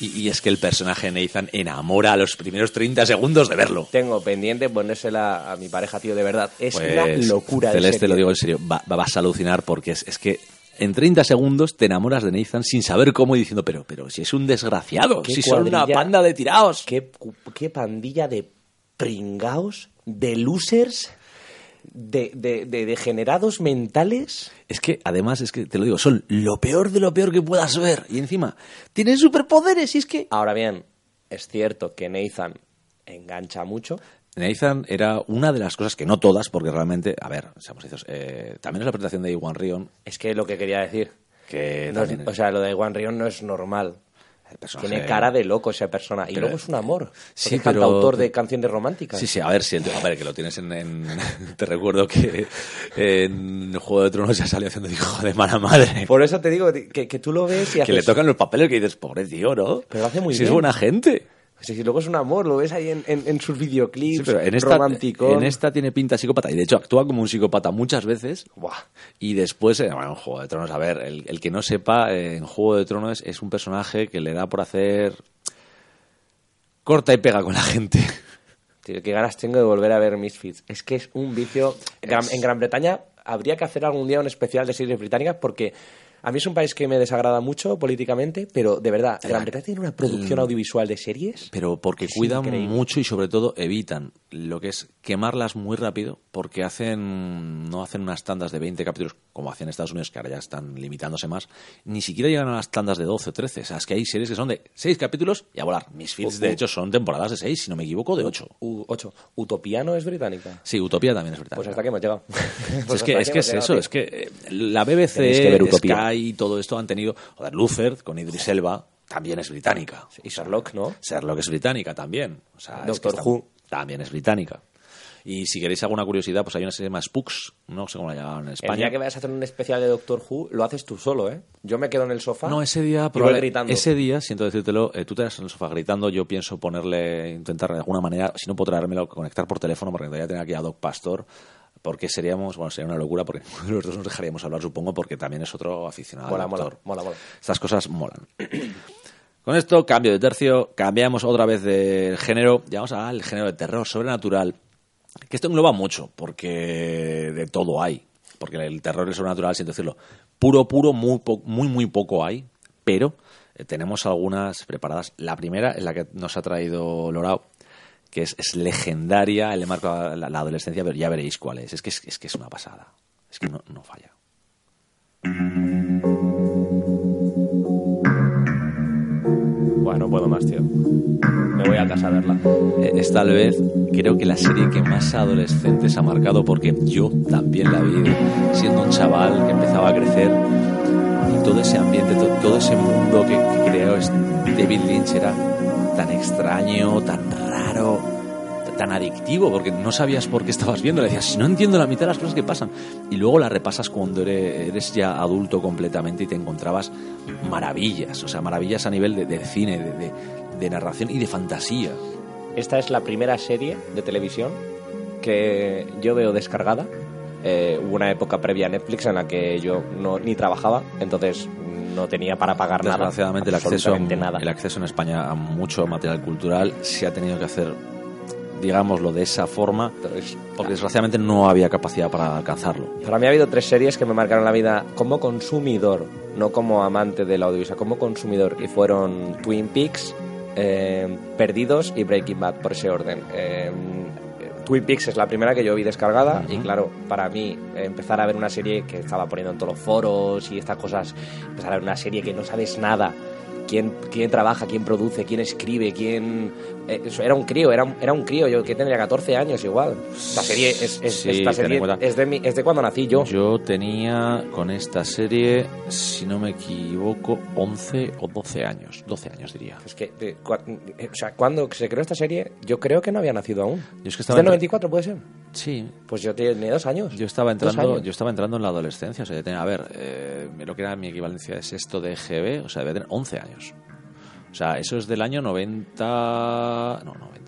Y, y es que el personaje de Nathan enamora a los primeros 30 segundos de verlo. Tengo pendiente ponérsela a mi pareja, tío, de verdad. Es Pues, una locura. Celeste, lo digo en serio, va- va- vas a alucinar porque es, es que en 30 segundos te enamoras de Nathan sin saber cómo y diciendo, pero, pero si es un desgraciado, si son una panda de tiraos. ¿Qué, qué pandilla de pringaos, de losers, de, de, de degenerados mentales. Es que, además, es que te lo digo, son lo peor de lo peor que puedas ver. Y encima, tienen superpoderes y es que... Ahora bien, es cierto que Nathan engancha mucho. Nathan era una de las cosas que no todas, porque realmente, a ver, seamos sinceros, eh, también es la presentación de Iwan Rion, Es que lo que quería decir. que No también- o sea, lo de Juan Rion no es normal. Personaje- Tiene cara de loco esa persona. Y luego es un amor. Sí, es pero- cantautor de canciones románticas. Sí, sí, a ver, si el- a ver, que lo tienes en, en- Te recuerdo que en Juego de Tronos ya salió haciendo hijo de mala madre. Por eso te digo que, que tú lo ves y que haces... le tocan los papeles que dices, pobre tío, ¿no? Pero lo hace muy si es buena gente. Sí, sí, luego es un amor, lo ves ahí en, en- en sus videoclips, Sí, pero en esta, romanticón. en esta tiene pinta psicópata y de hecho actúa como un psicópata muchas veces. Buah. Y después, eh, bueno, en Juego de Tronos, a ver, el, el que no sepa, eh, en Juego de Tronos es un personaje que le da por hacer corta y pega con la gente. Tío, qué ganas tengo de volver a ver Misfits. Es que es un vicio. En Gran Bretaña habría que hacer algún día un especial de series británicas porque a mí es un país que me desagrada mucho políticamente, pero de verdad, Gran Bretaña tiene una producción audiovisual de series. Pero porque Es cuidan increíble. mucho y sobre todo evitan lo que es quemarlas muy rápido porque hacen no hacen unas tandas de 20 capítulos como hacen en Estados Unidos que ahora ya están limitándose más ni siquiera llegan a las tandas de 12 o 13 o sea es que hay series que son de 6 capítulos y a volar Misfits Uh, de hecho son temporadas de 6 si no me equivoco de 8 U- ocho. Utopiano es británica. sí Utopía también es verdad Pues hasta que hemos llegado. es Pues que, hasta es, que es llegado, eso, tío. es que eh, la BBC, Tenéis que ver Utopía. Sky y todo esto han tenido. Joder, Luther con Idris Elba también es británica. Y Sherlock, ¿no? Sherlock es británica también. O sea, es que Doctor Who. también es británica. Y si queréis alguna curiosidad, pues hay una serie más Spooks, no sé cómo la llaman en El España. día que vayas a hacer un especial de Doctor Who, lo haces tú solo, ¿eh? Yo me quedo en el sofá. No, ese día, y voy gritando. ese día, siento decírtelo, eh, tú te das en el sofá gritando, yo pienso ponerle, intentar de alguna manera, si no puedo traérmelo, conectar por teléfono, porque todavía tener aquí a Doc Pastor, porque seríamos, bueno, sería una locura, porque dos nos dejaríamos hablar, supongo, porque también es otro aficionado. Mola, mola, mola, mola. Estas cosas molan. Con esto, cambio de tercio, cambiamos otra vez de género, ya vamos al género de terror sobrenatural, que esto engloba mucho, porque de todo hay, porque el terror el sobrenatural, siento decirlo, puro, puro, muy, po- muy, muy poco hay, pero eh, tenemos algunas preparadas. La primera es la que nos ha traído Lorao, que es, es legendaria, le marca la, la adolescencia, pero ya veréis cuál es. Es que es, es que es una pasada, es que no, no falla. Bueno, no puedo más, tío. Me voy a casa a verla. Eh, Es tal vez, creo que la serie que más adolescentes ha marcado, porque yo también la vi siendo un chaval que empezaba a crecer y todo ese ambiente, to- todo ese mundo que, que creó es- David Lynch era tan extraño, tan raro, t- tan adictivo, porque no sabías por qué estabas viendo. Le decías, si no entiendo la mitad de las cosas que pasan. Y luego la repasas cuando eres, ya adulto completamente y te encontrabas maravillas, o sea, maravillas a nivel de, cine, de narración y de fantasía. Esta es la primera serie de televisión que yo veo descargada. Eh, hubo una época previa a Netflix en la que yo no, ni trabajaba, entonces no tenía para pagar nada. Desgraciadamente el acceso, nada. el acceso en España a mucho material cultural se ha tenido que hacer, digámoslo, de esa forma, porque desgraciadamente no había capacidad para alcanzarlo. Para mí ha habido tres series que me marcaron la vida como consumidor, no como amante del audiovisual, como consumidor, y fueron Twin Peaks, eh, Perdidos y Breaking Bad, por ese orden. Eh, Twin Peaks es la primera que yo vi descargada y claro, para mí empezar a ver una serie que estaba poniendo en todos los foros y estas cosas, empezar a ver una serie que no sabes nada, quién, quién trabaja, quién produce, quién escribe, quién... eh, era un crío, era un, era un crío, yo que tendría 14 años igual. Esta serie es, es- Sí, esta serie es de, mi- es de cuando nací yo. Yo tenía con esta serie, si no me equivoco, 11 o 12 años. 12 años diría. Es que, eh, cua- eh, o sea, cuando se creó esta serie, yo creo que no había nacido aún. Yo es que ¿Es estaba del entre- 94, puede ser? Sí, Pues yo tenía dos años. Yo estaba entrando, yo estaba entrando en la adolescencia, o sea, yo tenía, a ver, eh, lo que era mi equivalencia es esto de GB, o sea, debe tener 11 años. O sea, eso es del año 90, no, 90.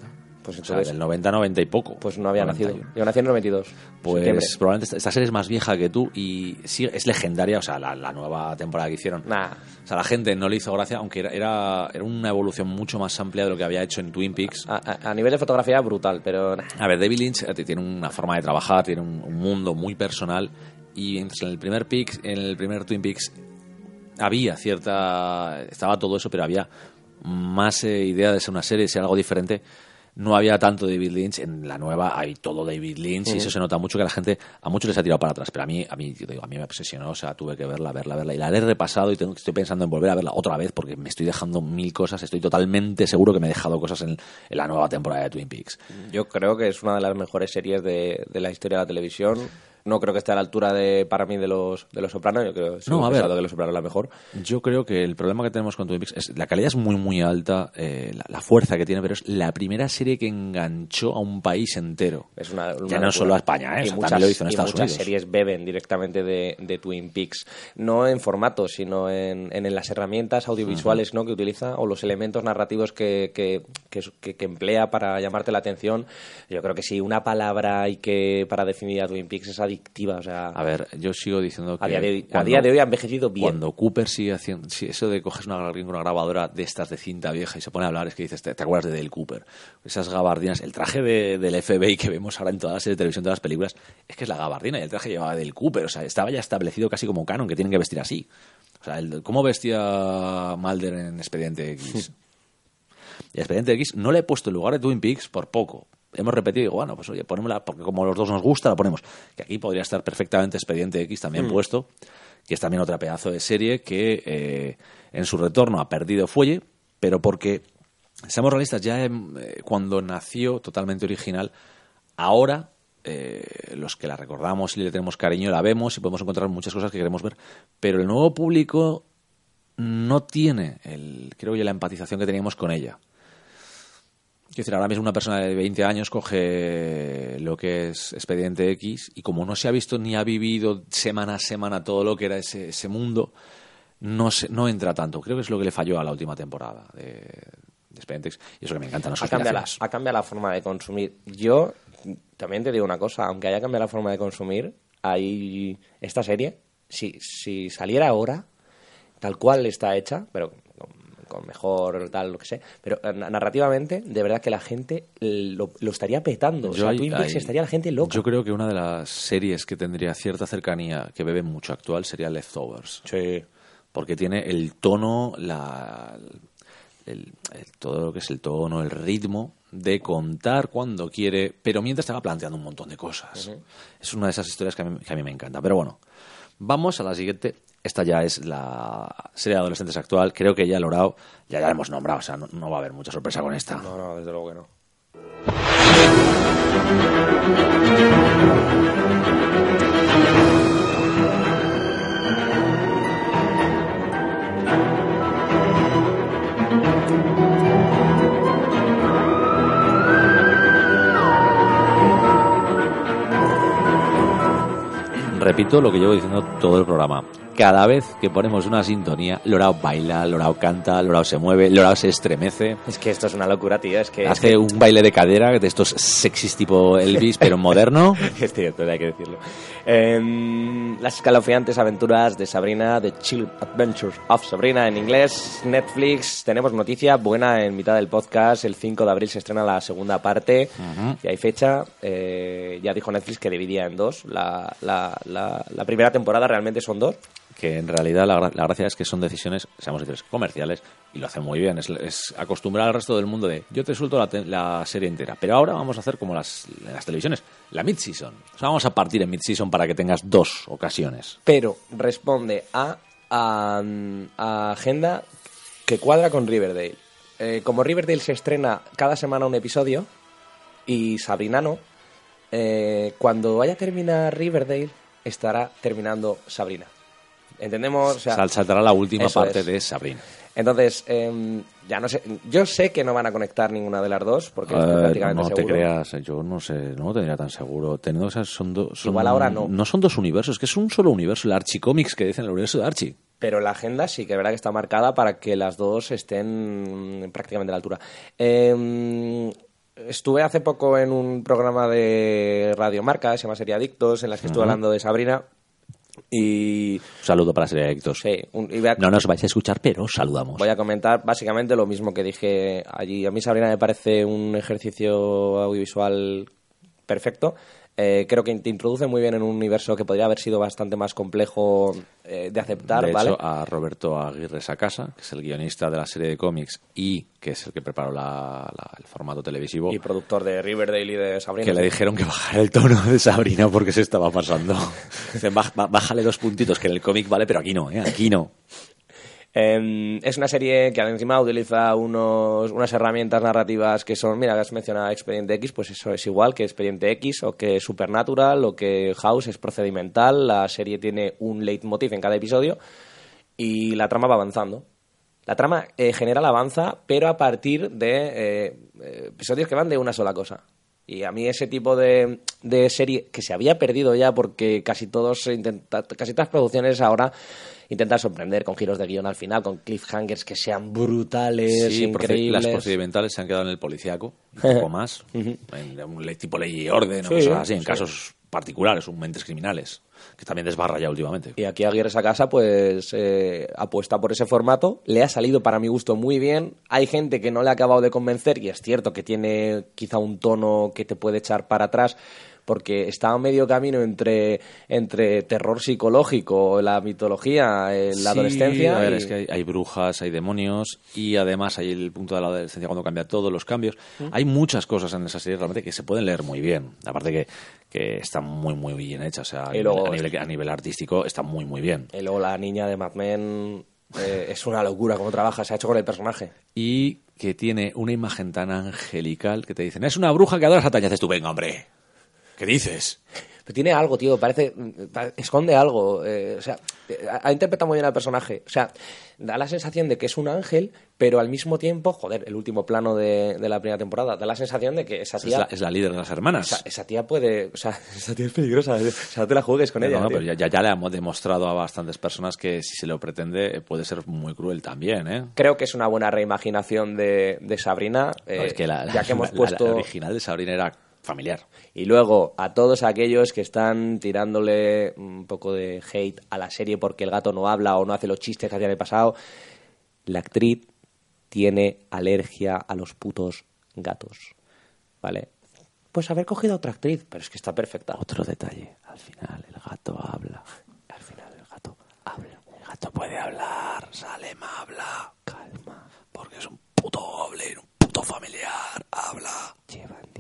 Pues O sea, entonces- del 90 90 y poco. Pues no había 91. nacido. Yo nací en el 92. septiembre. Pues probablemente esta, serie es más vieja que tú y sí, es legendaria, o sea, la, la nueva temporada que hicieron. Nah. O sea, la gente no le hizo gracia, aunque era, era, era una evolución mucho más amplia de lo que había hecho en Twin Peaks. A, a- a nivel de fotografía, brutal, pero. nah. A ver, David Lynch eh, tiene una forma de trabajar, tiene un, un mundo muy personal y en el primer Peaks, en el primer Twin Peaks había cierta estaba todo eso, pero había más eh, idea de ser una serie, de ser algo diferente. no había tanto David Lynch. En la nueva hay todo David Lynch y eso se nota mucho que la gente, a muchos les ha tirado para atrás. Pero a mí, a mí, yo digo, a mí me obsesionó, o sea, tuve que verla, verla, verla. Y la he repasado y tengo, estoy pensando en volver a verla otra vez porque me estoy dejando mil cosas. Estoy totalmente seguro que me he dejado cosas en, en la nueva temporada de Twin Peaks. Yo creo que es una de las mejores series de, de la historia de la televisión. No creo que esté a la altura de, para mí, de los, de los Sopranos. Yo creo No, a ver. que los Sopranos la mejor. Yo creo que el problema que tenemos con Twin Peaks es la calidad es muy muy alta, eh, la, la fuerza que tiene, pero es la primera serie que enganchó a un país entero. Es una, una ya no solo a España, ¿eh? Y Eso muchas, también lo hizo en y Estados muchas Unidos. series beben directamente de, de Twin Peaks. No en formato, sino en, en las herramientas audiovisuales ¿no? que utiliza o los elementos narrativos que, que, que, que- que emplea para llamarte la atención. Yo creo que sí, una palabra hay que para definir a Twin Peaks es adictiva. O sea, A ver, yo sigo diciendo que a, día de, hoy- a cuando- día de hoy ha envejecido bien. Cuando Cooper sigue haciendo si eso de coges una, grabadora de estas de cinta vieja y se pone a hablar, es que dices, ¿te, te acuerdas de Dale Cooper? Esas gabardinas, el traje de- del FBI que vemos ahora en todas las series de televisión, todas las películas, es que es la gabardina y el traje llevaba Dale Cooper, o sea, estaba ya establecido casi como canon, que tienen que vestir así. O sea, el- ¿cómo vestía Mulder en Expediente X? Y Expediente X no le he puesto el lugar de Twin Peaks por poco. Hemos repetido y digo, bueno, pues oye, ponémosla, porque como los dos nos gusta, la ponemos. Que aquí podría estar perfectamente Expediente X también puesto, que es también otra pedazo de serie que eh, en su retorno ha perdido fuelle, pero porque, seamos realistas, ya eh, cuando nació totalmente original, ahora eh, los que la recordamos y le tenemos cariño la vemos y podemos encontrar muchas cosas que queremos ver, pero el nuevo público no tiene el, creo yo la empatización que teníamos con ella. Quiero decir, ahora mismo una persona de 20 años coge lo que es Expediente X y como no se ha visto ni ha vivido semana a semana todo lo que era ese, ese mundo, no, se- no entra tanto. Creo que es lo que le falló a la última temporada de, de Expediente X. Y eso que me encantan las ha cambiado, la, ha cambiado la forma de consumir. Yo también te digo una cosa, aunque haya cambiado la forma de consumir, hay esta serie, si, si saliera ahora, tal cual está hecha, pero con, mejor tal, lo que sé, pero eh, na- narrativamente, de verdad que la gente lo, lo estaría petando. o Yo sea, hay- Twin Peaks hay- estaría la gente loca. Yo creo que una de las series que tendría cierta cercanía, que bebe mucho actual, sería Leftovers. Sí. Porque tiene el tono, la, el- el- todo lo que es el tono, el ritmo de contar cuando quiere, pero mientras te va planteando un montón de cosas. Es una de esas historias que a, mí, que a mí me encanta. Pero bueno, vamos a la siguiente. Esta ya es la serie de adolescentes actual. Creo que ya Lorao, ya la hemos nombrado, o sea, no, no va a haber mucha sorpresa con esta. No, no, desde luego que no. Repito lo que llevo diciendo todo el programa. Cada vez que ponemos una sintonía, Lorao baila, Lorao canta, Lorao se mueve, Lorao se estremece. Es que esto es una locura, tío. Es que, es Hace un baile de cadera de estos sexys tipo Elvis, pero moderno. Es cierto, hay que decirlo. Em, las escalofriantes aventuras de Sabrina, The Chill Adventures of Sabrina en inglés, Netflix. Tenemos noticia buena en mitad del podcast. El 5 de abril se estrena la segunda parte. Y hay fecha. Eh, ya dijo Netflix que dividía en dos. La, la- la- la primera temporada realmente son dos. Que en realidad la, la gracia es que son decisiones, seamos sinceros, comerciales y lo hacen muy bien. Es, acostumbrar al resto del mundo de yo te suelto la, la serie entera, pero ahora vamos a hacer como las, las televisiones, la mid-season. O sea, vamos a partir en mid-season para que tengas dos ocasiones. Pero responde a agenda que cuadra con Riverdale. Eh, como Riverdale se estrena cada semana un episodio y Sabrina no, eh, cuando vaya a terminar Riverdale estará terminando Sabrina. ¿Entendemos? O sea, Sal- saltará la última parte es. de Sabrina. Entonces, em, ya no sé, yo sé que no van a conectar ninguna de las dos porque Eh, prácticamente no te creas, eh, yo no sé, no lo tendría tan seguro. Teniendo esas son, do- son Igual ahora no. No son dos universos, que es un solo universo, el Archie Comics que dicen el universo de Archie. Pero la agenda sí que es verdad que está marcada para que las dos estén prácticamente a la altura. Eh, estuve hace poco en un programa de Radio Marca, se llama Serie Adictos, en las que estuve hablando de Sabrina. Y Un saludo para Adictos. sí, un- y a, No nos vais a escuchar, pero saludamos. voy a comentar básicamente lo mismo que dije allí. A mí Sabrina me parece un ejercicio audiovisual perfecto. Eh, creo que te introduce muy bien en un universo que podría haber sido bastante más complejo eh, de aceptar, de ¿vale? hecho, a Roberto Aguirre Sacasa, que es el guionista de la serie de cómics y que es el que preparó la- la- el formato televisivo, Y productor de Riverdale y de Sabrina. que le dijeron que bajara el tono de Sabrina porque se estaba pasando. Dicen, "Baj- ba- bájale dos puntitos, que en el cómic vale, pero aquí no, ¿eh? Aquí no. Eh, es una serie que encima utiliza unos, unas herramientas narrativas que son, mira, has mencionado Expediente X, pues eso es igual que Expediente X o que Supernatural o que House es procedimental. La serie tiene un leitmotiv en cada episodio y la trama va avanzando. La trama eh, general avanza, pero a partir de eh, eh, episodios que van de una sola cosa. Y a mí ese tipo de, de serie que se había perdido ya porque casi todos intenta, casi todas las producciones ahora intentan sorprender con giros de guion al final, con cliffhangers que sean brutales, Sí, increíbles. las procedimentales se han quedado en el policíaco, un poco más, en un tipo ley y orden, o cosas así, en sí. casos particulares, o mentes criminales, que también desbarra ya últimamente. Y aquí Aguirre Sacasa pues eh, apuesta por ese formato. Le ha salido para mi gusto muy bien. Hay gente que no le ha acabado de convencer y es cierto que tiene quizá un tono que te puede echar para atrás porque está a medio camino entre, entre terror psicológico, la mitología, eh, la Sí, adolescencia. A ver, y- es que hay, hay brujas, hay demonios y además hay el punto de la adolescencia cuando cambia todo, los cambios. Hay muchas cosas en esa serie realmente que se pueden leer muy bien. Aparte que, que está muy, muy bien hecha. O sea, a, Y nivel, luego- a nivel- a nivel artístico está muy, muy bien. y luego la niña de Mad Men eh, es una locura cómo trabaja, se ha hecho con el personaje. Y que tiene una imagen tan angelical que te dicen, es una bruja que adora Satán. Y haces tú, venga, hombre. ¿Qué dices? Pero tiene algo, tío, parece. pa- esconde algo. eh, o sea, ha, interpretado muy bien al personaje. O sea, da la sensación de que es un ángel, pero al mismo tiempo, joder, el último plano de, de la primera temporada, da la sensación de que esa Es tía. la, es la líder de las hermanas. esa, esa tía puede. O sea, esa tía es peligrosa. O sea, no te la juegues con No, ella. no, tío. pero ya, ya, le hemos demostrado a bastantes personas que si se lo pretende eh, puede ser muy cruel también, ¿eh? Creo que es una buena reimaginación de, de Sabrina. No, eh, es que la, ya que hemos la- puesto. la original de Sabrina era familiar. Y luego, a todos aquellos que están tirándole un poco de hate a la serie porque el gato no habla o no hace los chistes que hacía en el pasado, la actriz tiene alergia a los putos gatos. ¿Vale? Pues haber cogido a otra actriz, pero es que está perfecta. Otro detalle, al final el gato habla. Al final el gato habla. El gato puede hablar, Salem habla. Calma, porque es un puto goblin, un puto familiar, habla. Llevan 10 episodios.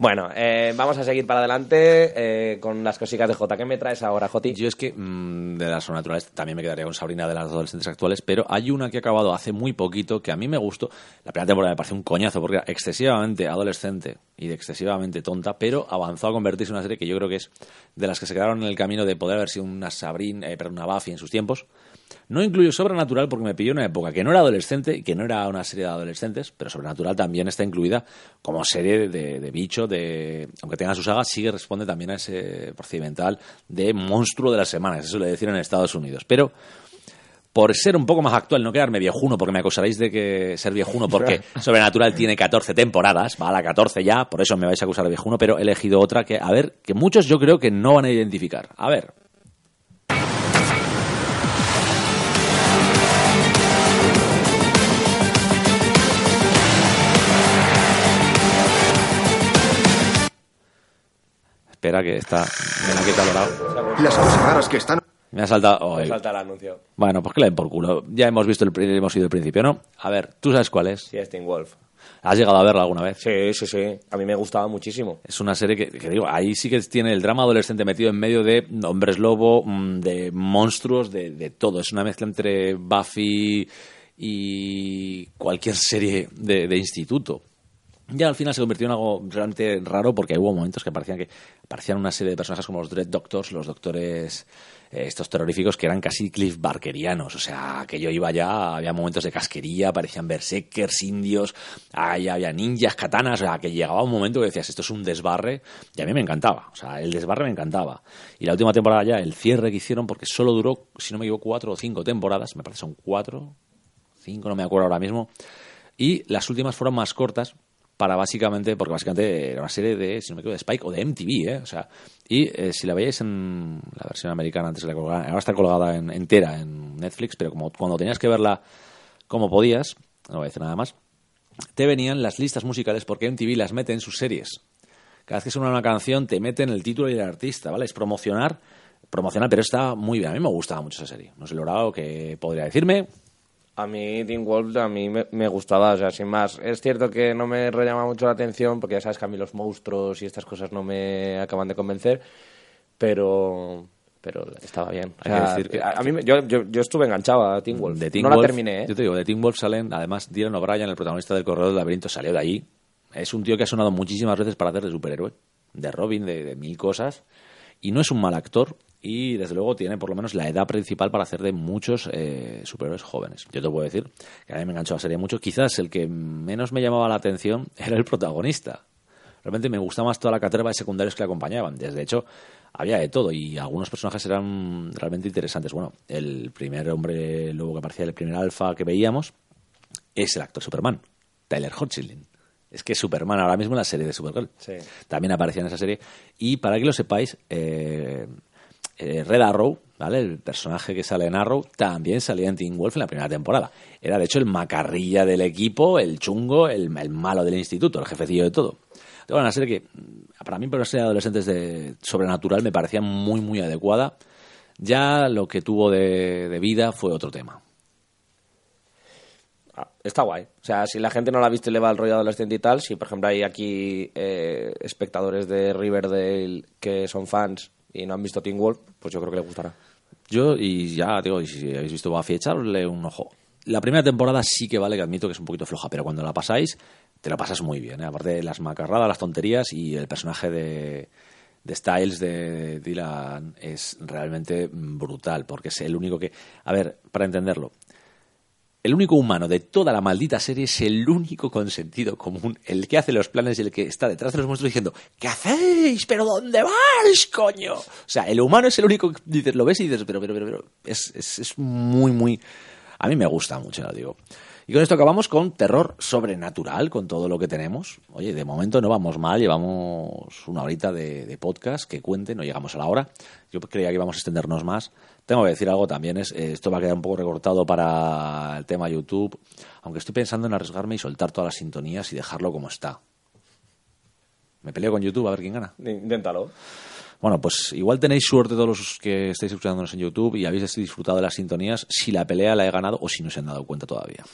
Bueno, eh, vamos a seguir para adelante eh, con las cositas de Jota. ¿Qué me traes ahora, Joti? Yo es que mm, de las sobrenaturales también me quedaría con Sabrina de las adolescentes actuales, pero hay una que ha acabado hace muy poquito que a mí me gustó. La primera temporada me pareció un coñazo porque era excesivamente adolescente y excesivamente tonta, pero avanzó a convertirse en una serie que yo creo que es de las que se quedaron en el camino de poder haber sido una Sabrina, eh, perdón, una Buffy en sus tiempos. No incluyo Sobrenatural porque me pilló en una época que no era adolescente y que no era una serie de adolescentes, pero Sobrenatural también está incluida como serie de, de bicho, de aunque tenga su saga, sigue responde también a ese procedimental de monstruo de las semanas, eso le decían en Estados Unidos. Pero por ser un poco más actual, no quedarme viejuno, porque me acusaréis de que ser viejuno, porque Sobrenatural tiene 14 temporadas, va a la 14 ya, por eso me vais a acusar de viejuno, pero he elegido otra que, a ver, que muchos yo creo que no van a identificar. A ver, espera que está, me la quita dorado. Las cosas raras que están... Me ha saltado. oh, el- Salta el anuncio. Bueno, pues que le den por culo. Ya hemos visto el, hemos ido el principio, ¿no? A ver, ¿tú sabes cuál es? Sí, es Teen Wolf. ¿Has llegado a verla alguna vez? Sí, sí, sí. A mí me gustaba muchísimo. Es una serie que, que digo, ahí sí que tiene el drama adolescente metido en medio de hombres lobo, mm, de monstruos, de, de todo. Es una mezcla entre Buffy y cualquier serie de, de instituto. Ya al final se convirtió en algo realmente raro porque hubo momentos que parecían que parecían una serie de personajes como los Dread Doctors, los doctores eh, estos terroríficos que eran casi Cliff Barkerianos. O sea, que yo iba ya, había momentos de casquería, parecían berserkers, indios, ahí había ninjas, katanas, o sea, que llegaba un momento que decías, esto es un desbarre, y a mí me encantaba. O sea, el desbarre me encantaba. Y la última temporada ya, el cierre que hicieron, porque solo duró, si no me equivoco, cuatro o cinco temporadas, me parece son cuatro, cinco, no me acuerdo ahora mismo. Y las últimas fueron más cortas para básicamente, porque básicamente era una serie de, si no me equivoco, de Spike o de MTV, ¿eh? O sea, y eh, si la veíais en la versión americana antes de la colgada, ahora está colgada en- entera en Netflix, pero como cuando tenías que verla como podías, no voy a decir nada más, te venían las listas musicales porque MTV las mete en sus series. cada vez que suena una canción te meten el título y el artista, ¿vale? Es promocionar, promocionar, pero está muy bien. A mí me gustaba mucho esa serie. No sé, logrado que podría decirme. A mí Teen Wolf a mí me, me gustaba, o sea, sin más. Es cierto que no me llama mucho la atención porque ya sabes que a mí los monstruos y estas cosas no me acaban de convencer, pero pero estaba bien. O Hay que decir que- a, a mí me- yo, yo, yo estuve enganchado a Teen Wolf. De Teen no Wolf, la terminé, ¿eh? Yo te digo, de Teen Wolf salen, además, Dylan O'Brien, el protagonista del Corredor del Laberinto, salió de allí. Es un tío que ha sonado muchísimas veces para hacer de superhéroe, de Robin, de, de mil cosas. Y no es un mal actor. Y desde luego tiene por lo menos la edad principal para hacer de muchos eh, superhéroes jóvenes. Yo te puedo decir que a mí me enganchó la serie mucho. Quizás el que menos me llamaba la atención era el protagonista. Realmente me gustaba más toda la caterva de secundarios que le acompañaban. Desde hecho, había de todo y algunos personajes eran realmente interesantes. Bueno, el primer hombre luego que aparecía, el primer alfa que veíamos, es el actor Superman, Tyler Hoechlin. Es que Superman ahora mismo en la serie de Supergirl. Sí. También aparecía en esa serie. Y para que lo sepáis, eh, eh, Red Arrow, ¿vale? El personaje que sale en Arrow también salía en Teen Wolf en la primera temporada. Era de hecho el macarrilla del equipo, el chungo, el, malo del instituto, el jefecillo de todo. Bueno, una serie que mm, para mí, para una serie adolescentes de sobrenatural, me parecía muy, muy adecuada. Ya lo que tuvo de, vida fue otro tema. Ah, está guay. O sea, si la gente no la ha visto y le va el rollo adolescente y tal, si por ejemplo hay aquí eh, espectadores de Riverdale que son fans y no han visto Teen Wolf, pues yo creo que les gustará. Yo, y ya digo, y si habéis visto Buffy, echarle un ojo. La primera temporada sí que vale, que admito que es un poquito floja, pero cuando la pasáis, te la pasas muy bien. ¿eh? Aparte de las macarradas, las tonterías y el personaje de, de Styles de Dylan es realmente brutal, porque es el único que. A ver, para entenderlo, el único humano de toda la maldita serie es el único con sentido común, el que hace los planes y el que está detrás de los monstruos diciendo ¿Qué hacéis? ¿Pero dónde vais, coño? O sea, el humano es el único que dices, lo ves y dices, pero, pero, pero, pero es, es, es muy, muy... A mí me gusta mucho, lo digo. Y con esto acabamos con terror sobrenatural, con todo lo que tenemos. Oye, de momento no vamos mal, llevamos una horita de, de podcast que cuente, no llegamos a la hora. Yo creía que íbamos a extendernos más. Tengo que decir algo también, es eh, esto va a quedar un poco recortado para el tema YouTube, aunque estoy pensando en arriesgarme y soltar todas las sintonías y dejarlo como está. Me peleo con YouTube a ver quién gana. Inténtalo. Bueno, pues igual tenéis suerte todos los que estáis escuchándonos en YouTube y habéis disfrutado de las sintonías si la pelea la he ganado o si no se han dado cuenta todavía.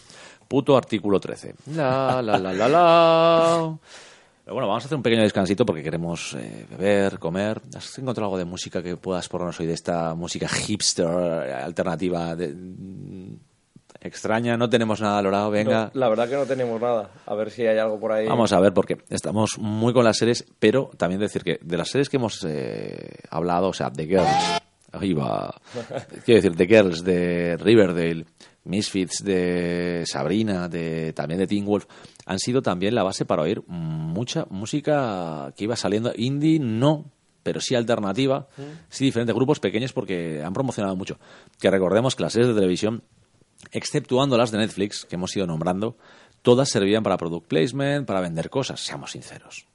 Puto artículo 13. La, la, la, la, la. Pero bueno, vamos a hacer un pequeño descansito porque queremos eh, beber, comer. ¿Has encontrado algo de música que puedas ponernos hoy de esta música hipster eh, alternativa de- mm, extraña? No tenemos nada logrado, venga. No, la verdad que no tenemos nada. A ver si hay algo por ahí. Vamos a ver, porque estamos muy con las series, pero también decir que de las series que hemos eh, hablado, o sea, The Girls, ahí va, quiero decir, The Girls de Riverdale, Misfits de Sabrina, de también de Teen Wolf, han sido también la base para oír mucha música que iba saliendo indie, no, pero sí alternativa, sí diferentes grupos pequeños porque han promocionado mucho. Que recordemos que las series de televisión exceptuando las de Netflix, que hemos ido nombrando, todas servían para product placement, para vender cosas, seamos sinceros.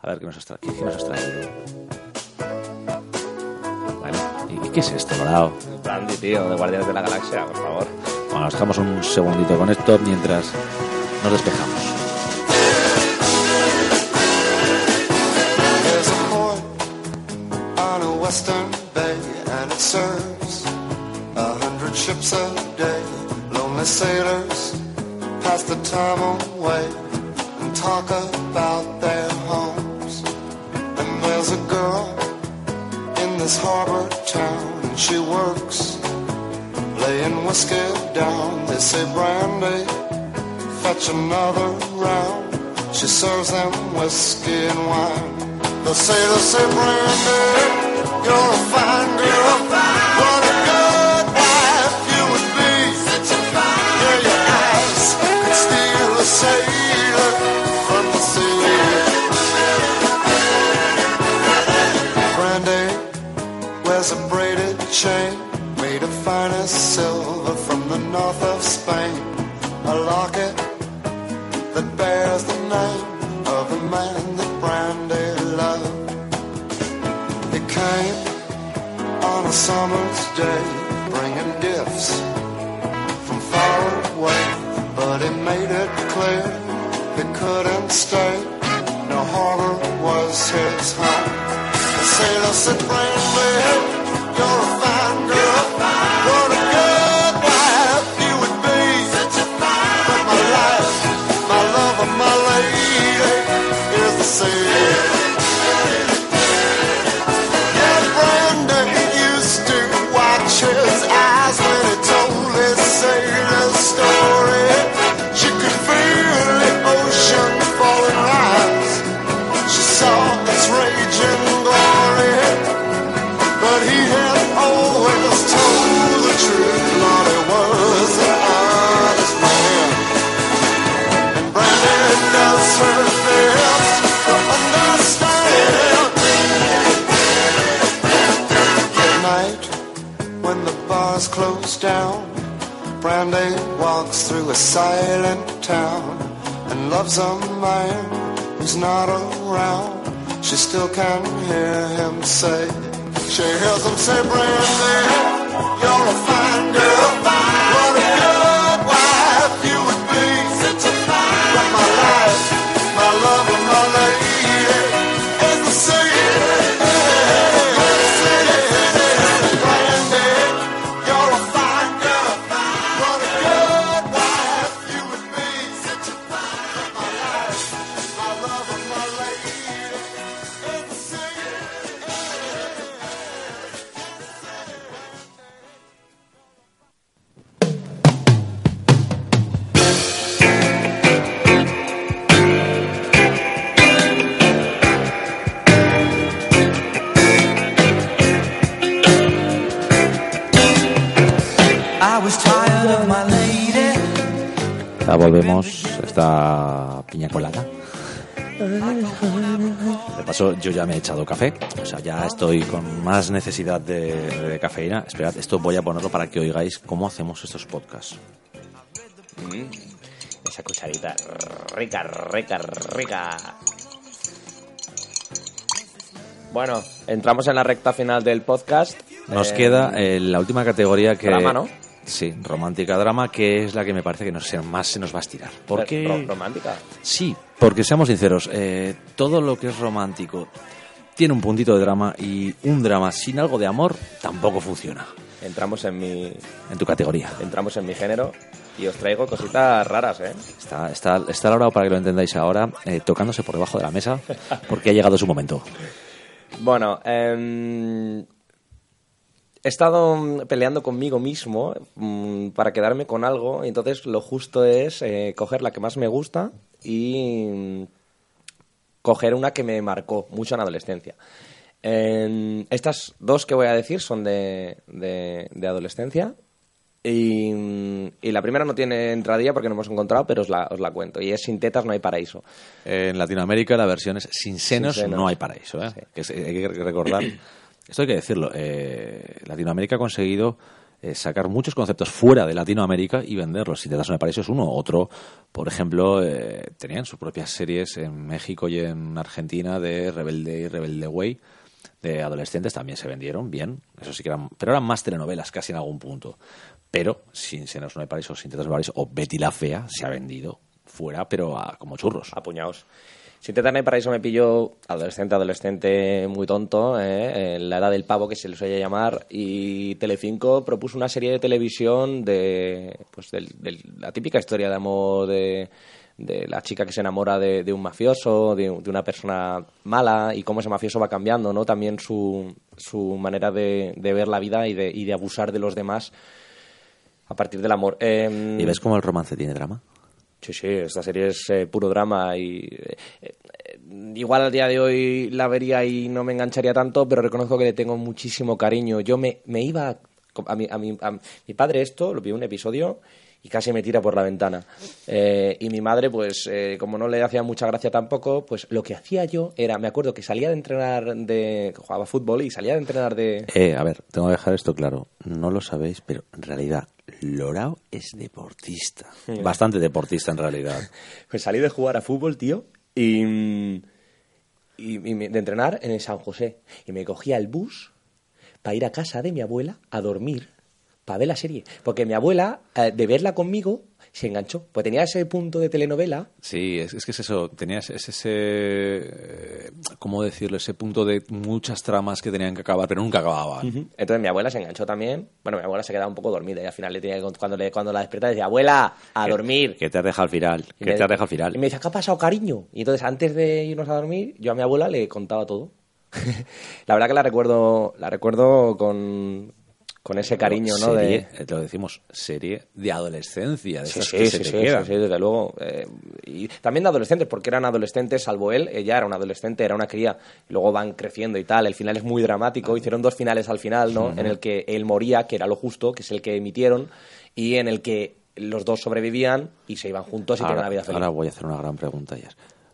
A ver, ¿qué nos has, tra- qué- qué nos has traído? Bueno, ¿y, y qué es esto, morado? Brandy, tío, de Guardianes de la Galaxia, por favor. Bueno, nos dejamos un segundito con esto mientras nos despejamos. There's a port on a western bay, and it serves a hundred ships a day. Lonely sailors pass the time away and talk about their homes. And there's a girl in this harbor town, and she works laying whiskey down. They say, Brandy, fetch another round. She serves them whiskey and wine. The sailors say, Brandy, you're a fine girl. What a good wife you would be. Yeah, your eyes could steal a wears a braided chain made of finest silver from the north of Spain. A locket that bears the name of the man that Brandy loved. He came on a summer's day, bringing gifts from far away, but he made it clear he couldn't stay. No harbor was his home. The sailor said, Brandy, you're a walks through a silent town and loves a man who's not around. She still can hear him say, she hears him say, Brandy, you're a fine girl. What a volvemos, esta piña colada. De paso, yo ya me he echado café, o sea, ya estoy con más necesidad de, de cafeína. Esperad, esto voy a ponerlo para que oigáis cómo hacemos estos podcasts. Esa cucharita rica, rica, rica. Bueno, entramos en la recta final del podcast. Nos Eh, queda eh, la última categoría que... Drama, ¿no? Sí, romántica drama, que es la que me parece que nos, más se nos va a estirar. ¿Por ro- qué? romántica. Sí, porque seamos sinceros, eh, todo lo que es romántico tiene un puntito de drama y un drama sin algo de amor tampoco funciona. Entramos en mi En tu categoría. entramos en mi género y os traigo cositas raras, ¿eh? Está, está, está Laura, para que lo entendáis ahora, eh, tocándose por debajo de la mesa porque ha llegado su momento. Bueno, em, he estado mm, peleando conmigo mismo mm, para quedarme con algo, y entonces lo justo es eh, coger la que más me gusta y mm, coger una que me marcó mucho en adolescencia. Estas dos que voy a decir son de, de- de adolescencia. Y, y la primera no tiene entradilla porque no hemos encontrado, pero os la, os la cuento. Y es Sin tetas no hay paraíso. En Latinoamérica la versión es sin senos, Sin senos. no hay paraíso. ¿eh? Sí. Que es- hay que recordar, esto hay que decirlo, eh, Latinoamérica ha conseguido eh, sacar muchos conceptos fuera de Latinoamérica y venderlos. Si te das un paraíso es uno. Otro, por ejemplo, eh, tenían sus propias series en México y en Argentina de Rebelde y Rebelde Way. De adolescentes también se vendieron bien, eso sí que eran, pero eran más telenovelas casi en algún punto. Pero sin senos no hay paraíso, sin tetas no o Betty la fea se ha vendido fuera, pero a- como churros. apuñados. Sin tetas no hay paraíso me pilló adolescente, adolescente muy tonto, ¿eh? en la edad del pavo que se les oye llamar, y Telecinco propuso una serie de televisión de, pues del- la típica historia de amor de, de la chica que se enamora de, de un mafioso, de, de una persona mala, y cómo ese mafioso va cambiando, ¿no? También su, su manera de, de ver la vida y de, y de abusar de los demás a partir del amor. Em, ¿Y ves cómo el romance tiene drama? Sí, sí, esta serie es eh, puro drama y eh, eh, igual al día de hoy la vería y no me engancharía tanto, pero reconozco que le tengo muchísimo cariño. Yo me, me iba a mi, a, mi, a mi padre esto, lo vio un episodio y casi me tira por la ventana. Eh, y mi madre, pues eh, como no le hacía mucha gracia tampoco, pues lo que hacía yo era, me acuerdo que salía de entrenar de, jugaba fútbol y salía de entrenar de... Eh, a ver, tengo que dejar esto claro. No lo sabéis, pero en realidad Lorao es deportista. Bastante deportista en realidad. Pues salí de jugar a fútbol, tío, y, y, y me- de entrenar en el San José. Y me cogía el bus para ir a casa de mi abuela a dormir, para ver la serie. Porque mi abuela, eh, de verla conmigo, se enganchó. Pues tenía ese punto de telenovela. Sí, es, es que es eso. Tenías es ese. eh, ¿cómo decirlo? Ese punto de muchas tramas que tenían que acabar, pero nunca acababan. Entonces mi abuela se enganchó también. Bueno, mi abuela se quedaba un poco dormida y al final le tenía que, cuando, le, cuando la despierta decía, abuela, a dormir. Que te has dejado al final. Que me- te has dejado al final. Y me decía, ¿qué ha pasado, cariño? Y entonces, antes de irnos a dormir, yo a mi abuela le contaba todo. la verdad que la recuerdo, la recuerdo con, con ese cariño, ¿no? Serie, De... eh, te lo decimos, serie de adolescencia, de Sí, esas sí, que sí, se te sí, quedan. sí, sí, desde luego. Eh, y también de adolescentes, porque eran adolescentes, salvo él, ella era un adolescente, era una cría. Y luego van creciendo y tal. El final es muy dramático. Hicieron dos finales al final, ¿no? En el que él moría, que era lo justo, que es el que emitieron, y en el que los dos sobrevivían y se iban juntos y tenían una vida feliz. ahora voy a hacer una gran pregunta ya.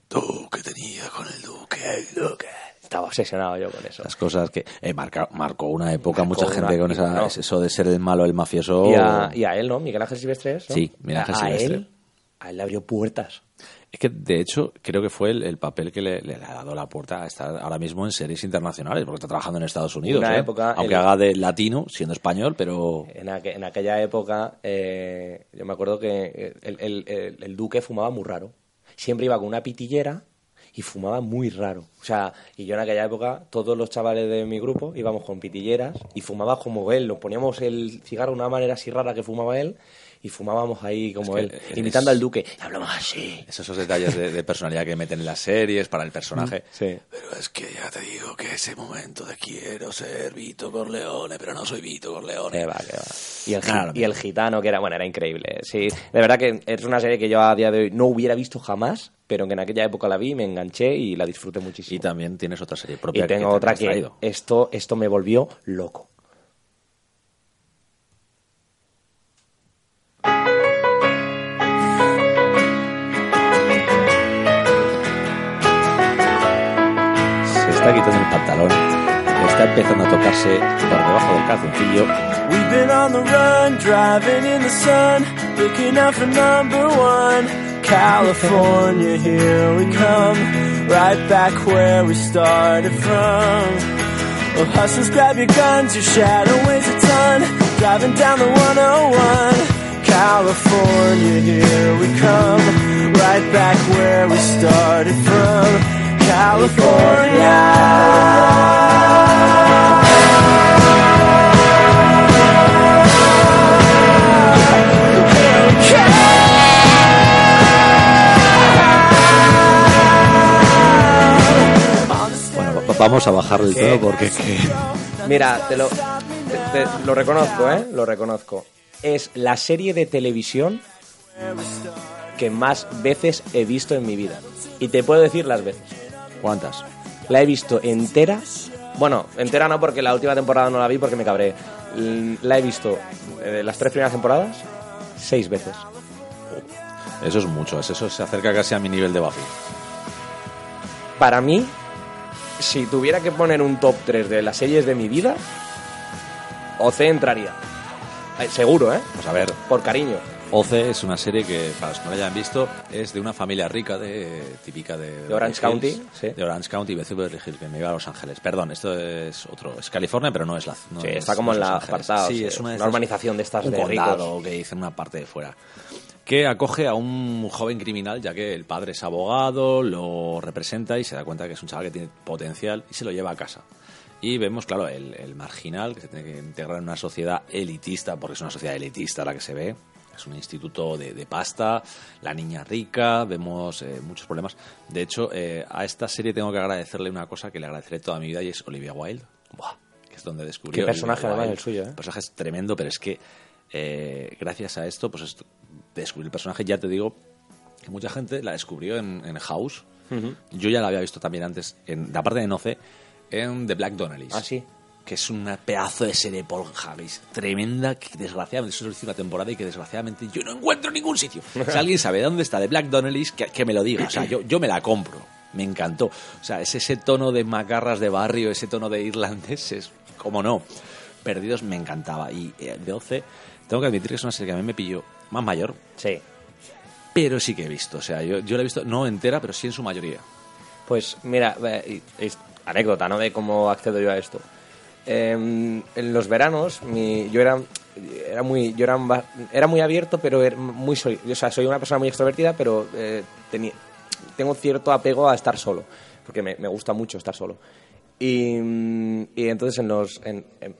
¿Tú qué tenías con el duque? El duque. Estaba obsesionado yo con eso. Las cosas que eh, marca- marcó una época, Marcó mucha gente con esa, no. eso de ser el malo, el mafioso. Y, a, y a él, ¿no? Miguel Ángel Silvestre. ¿no? Sí, Miguel Ángel a, Silvestre. A él, a él le abrió puertas. Es que, de hecho, creo que fue el, el papel que le, le ha dado la puerta a estar ahora mismo en series internacionales, porque está trabajando en Estados Unidos. Una ¿eh? época, Aunque el- haga de latino, siendo español, pero. En, aqu- en aquella época, eh, yo me acuerdo que el- el duque fumaba muy raro. Siempre iba con una pitillera y fumaba muy raro. O sea, y yo en aquella época, todos los chavales de mi grupo íbamos con pitilleras y fumaba como él. Nos poníamos el cigarro de una manera así rara que fumaba él y fumábamos ahí como Es él, que eres- imitando al duque. Y hablamos así. Esos, esos detalles de, de personalidad que meten en las series para el personaje. Sí. Pero es que ya te digo que ese momento de quiero ser Vito Corleone, pero no soy Vito Corleone. Que va, que va. Y el, y el gitano, que era, bueno, era increíble. Sí, de verdad que es una serie que yo a día de hoy no hubiera visto jamás, pero que en aquella época la vi, me enganché y la disfruté muchísimo. Y también tienes otra serie propia. Y tengo que te otra que traído. esto, esto me volvió loco. Se está quitando el pantalón. Está empezando a tocarse por debajo del calzoncillo. We've been on the run, driving in the sun, looking out for number one. California, here we come, right back where we started from. Well, hustlers, grab your guns, your shadow weighs a ton, driving down the 101. California, here we come, right back where we started from. California. Vamos a bajarle el tono porque es que... Mira, te lo, te- te- lo reconozco, ¿eh? Lo reconozco. Es la serie de televisión que más veces he visto en mi vida. Y te puedo decir las veces. ¿Cuántas? La he visto entera. Bueno, entera no porque la última temporada no la vi porque me cabré. La he visto eh, las tres primeras temporadas seis veces. Eso es mucho, es- eso se acerca casi a mi nivel de Buffy. Para mí, si tuviera que poner un top 3 de las series de mi vida, OC entraría. Eh, seguro, ¿eh? Pues a ver, Por cariño. OC es una serie que, para los que no la hayan visto, es de una familia rica, de, típica de... De Orange Beverly County, Hills, sí. De Orange County, Beverly Hills, que me iba a Los Ángeles. Perdón, esto es otro... Es California, pero no es la... no Sí, es- está como no en la apartado, Sí, es una, una urbanización de estas un de condado ricos. que dicen una parte de fuera. Que acoge a un joven criminal, ya que el padre es abogado, lo representa y se da cuenta que es un chaval que tiene potencial y se lo lleva a casa. Y vemos, claro, el, el marginal que se tiene que integrar en una sociedad elitista, porque es una sociedad elitista la que se ve. Es un instituto de, de pasta, la niña rica, vemos eh, muchos problemas. De hecho, eh, a esta serie tengo que agradecerle una cosa que le agradeceré toda mi vida y es Olivia Wilde. Buah, que es donde descubrí. Qué personaje, además, el suyo, ¿eh? El personaje es tremendo, pero es que eh, gracias a esto, pues esto- descubrí el personaje, ya te digo que mucha gente la descubrió en, en House. Yo ya la había visto también antes, en, de aparte de Noce, en The Black Donnellys. Ah, sí. Que es una pedazo de serie Paul Haggis tremenda que desgraciadamente solo hice una temporada y que desgraciadamente yo no encuentro en ningún sitio. Si alguien sabe dónde está The Black Donnellys, que, que me lo diga. O sea, yo, yo me la compro. Me encantó. O sea, es ese tono de macarras de barrio, ese tono de irlandeses, como no. Perdidos me encantaba. Y eh, de 12, tengo que admitir que es una serie que a mí me pilló más mayor, Sí. pero sí que he visto. O sea, yo, yo la he visto no entera, pero sí en su mayoría. Pues mira, es anécdota, ¿no? De cómo accedo yo a esto. Eh, en los veranos, mi- yo era, era muy, yo era, era muy abierto, pero era muy soy, o sea, soy una persona muy extrovertida, pero eh, tenía, tengo cierto apego a estar solo. porque me, me gusta mucho estar solo. Y, y entonces en los... En, en-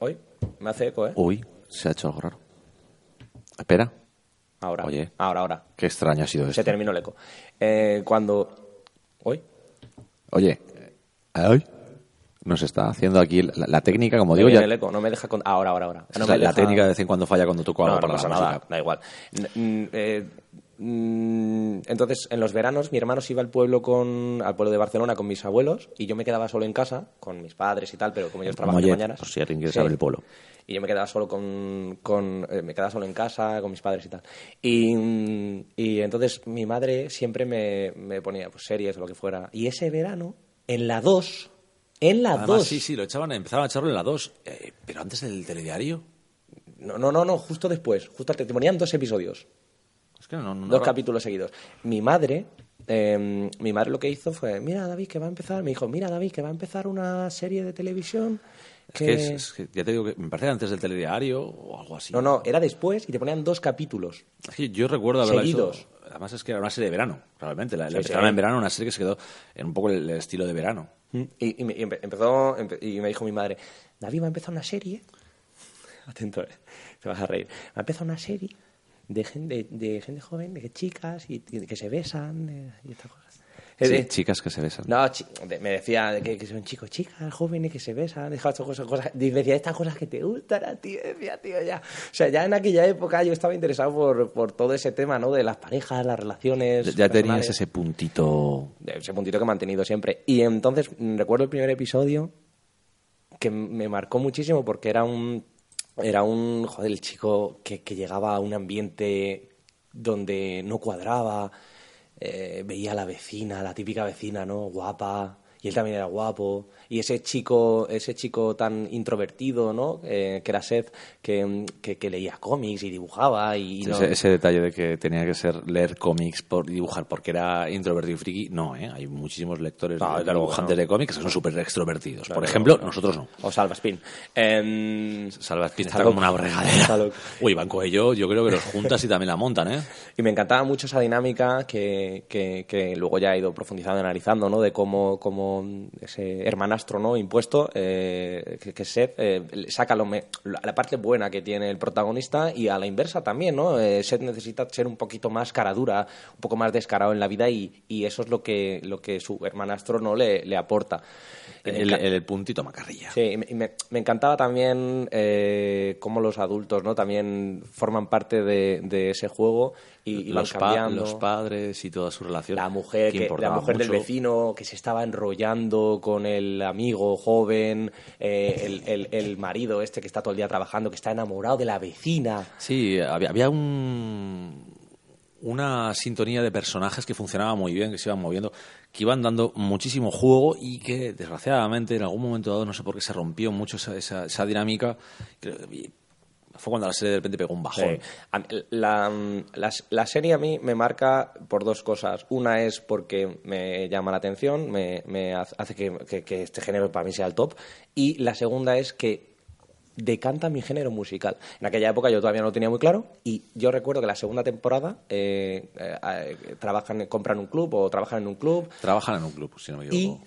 ¿Hoy? Me hace eco, ¿eh? Uy, se ha hecho algo raro. Espera, Ahora. Oye. Ahora, ahora. qué extraño ha sido Se esto. terminó el eco. Eh, cuando... ¿Hoy? Oye, ¿ay? nos está haciendo aquí la, la técnica, como Me digo, ya. el eco, no me deja... con- Ahora, ahora, ahora. Me la, deja- técnica de vez en cuando falla cuando toco algo No, no para pasa la nada, da igual. Eh, entonces, en los veranos, mi hermano se iba al pueblo con, al pueblo de Barcelona con mis abuelos y yo me quedaba solo en casa con mis padres y tal, pero como ellos trabajan de mañanas. por si alguien quiere Sí. saber el pueblo. Y yo me quedaba solo con, con eh, me quedaba solo en casa con mis padres y tal. Y, mm, y entonces mi madre siempre me, me ponía pues, series o lo que fuera. Y ese verano, en la 2, en la Además, 2. sí, sí, lo echaban, empezaban a echarlo en la 2. eh, pero antes del telediario. No, no, no, no, justo después. Justo te, te ponían dos episodios. Es que no, no, dos capítulos seguidos. Mi madre, eh, mi madre lo que hizo fue, mira David que va a empezar, me dijo, mira David que va a empezar una serie de televisión Es que, es- es que ya te digo que me parece antes del telediario o algo así. No, no, era después y te ponían dos capítulos. Que yo recuerdo haberla Seguidos. visto. Además es que era una serie de verano, realmente. La, la Sí, empezaron sí. en verano, una serie que se quedó en un poco el, el estilo de verano. Y, y me, y empe- empezó, empe- y me dijo mi madre, David va a empezar una serie, atento, eh, te vas a reír, va a empezar una serie de gente, de gente joven, de chicas y, y que se besan de- y estas cosas. Eh, Sí, de- chicas que se besan. No, de- me decía de que, que son chicos, chicas, jóvenes que se besan, deja estas cosas, cosas, y me decía estas cosas que te gustan a ti, decía, tío, ya. O sea, ya en aquella época yo estaba interesado por, por todo ese tema, ¿no? De las parejas, las relaciones. ya tenías personales. ese puntito. Ese puntito que he mantenido siempre. Y entonces mm, recuerdo el primer episodio que me marcó muchísimo porque era un era un joder el chico que, que llegaba a un ambiente donde no cuadraba eh, veía a la vecina la típica vecina no guapa y él también era guapo y ese chico ese chico tan introvertido no Eh, que era Seth que, que, que leía cómics y dibujaba y no- Ese, ese detalle de que tenía que ser leer cómics por dibujar porque era introvertido y friki, no, ¿eh? Hay muchísimos lectores, No, de- luego dibujantes no. de cómics que son súper extrovertidos. Claro, por ejemplo, no, no. nosotros no. o Salva Spin Em, Salva Spin Está está como una regadera. Uy, Banco ello, yo creo que los juntas y también la montan, ¿eh? Y me encantaba mucho esa dinámica que, que, que luego ya he ido profundizando, analizando, ¿no? De cómo, cómo ese hermanastro, ¿no? Impuesto, eh, que, Seth eh, saca lo me- la la parte buena que tiene el protagonista y a la inversa también, ¿no? Eh, Seth necesita ser un poquito más cara dura, un poco más descarado en la vida y, y eso es lo que, lo que su hermanastro, ¿no? Le, le aporta. El, puntito macarrilla. Sí, y me, encantaba también eh, cómo los adultos no también forman parte de, de ese juego y, y van los, pa- cambiando. los padres y toda su relación. la mujer, que la mujer del vecino que se estaba enrollando con el amigo joven, eh, el, el- el marido este que está todo el día trabajando, que está enamorado de la vecina. Sí, había, había un, una sintonía de personajes que funcionaba muy bien, que se iban moviendo, que iban dando muchísimo juego y que, desgraciadamente, en algún momento dado, no sé por qué se rompió mucho esa, dinámica. Fue cuando la serie de repente pegó un bajón. La, la- serie a mí me marca por dos cosas. Una es porque me llama la atención, me, hace que- que este género para mí sea el top. Y la segunda es que decanta mi género musical. En aquella época yo todavía no lo tenía muy claro y yo recuerdo que la segunda temporada eh, eh, eh, trabajan, compran un club o trabajan en un club Trabajan en un club, si no me y equivoco.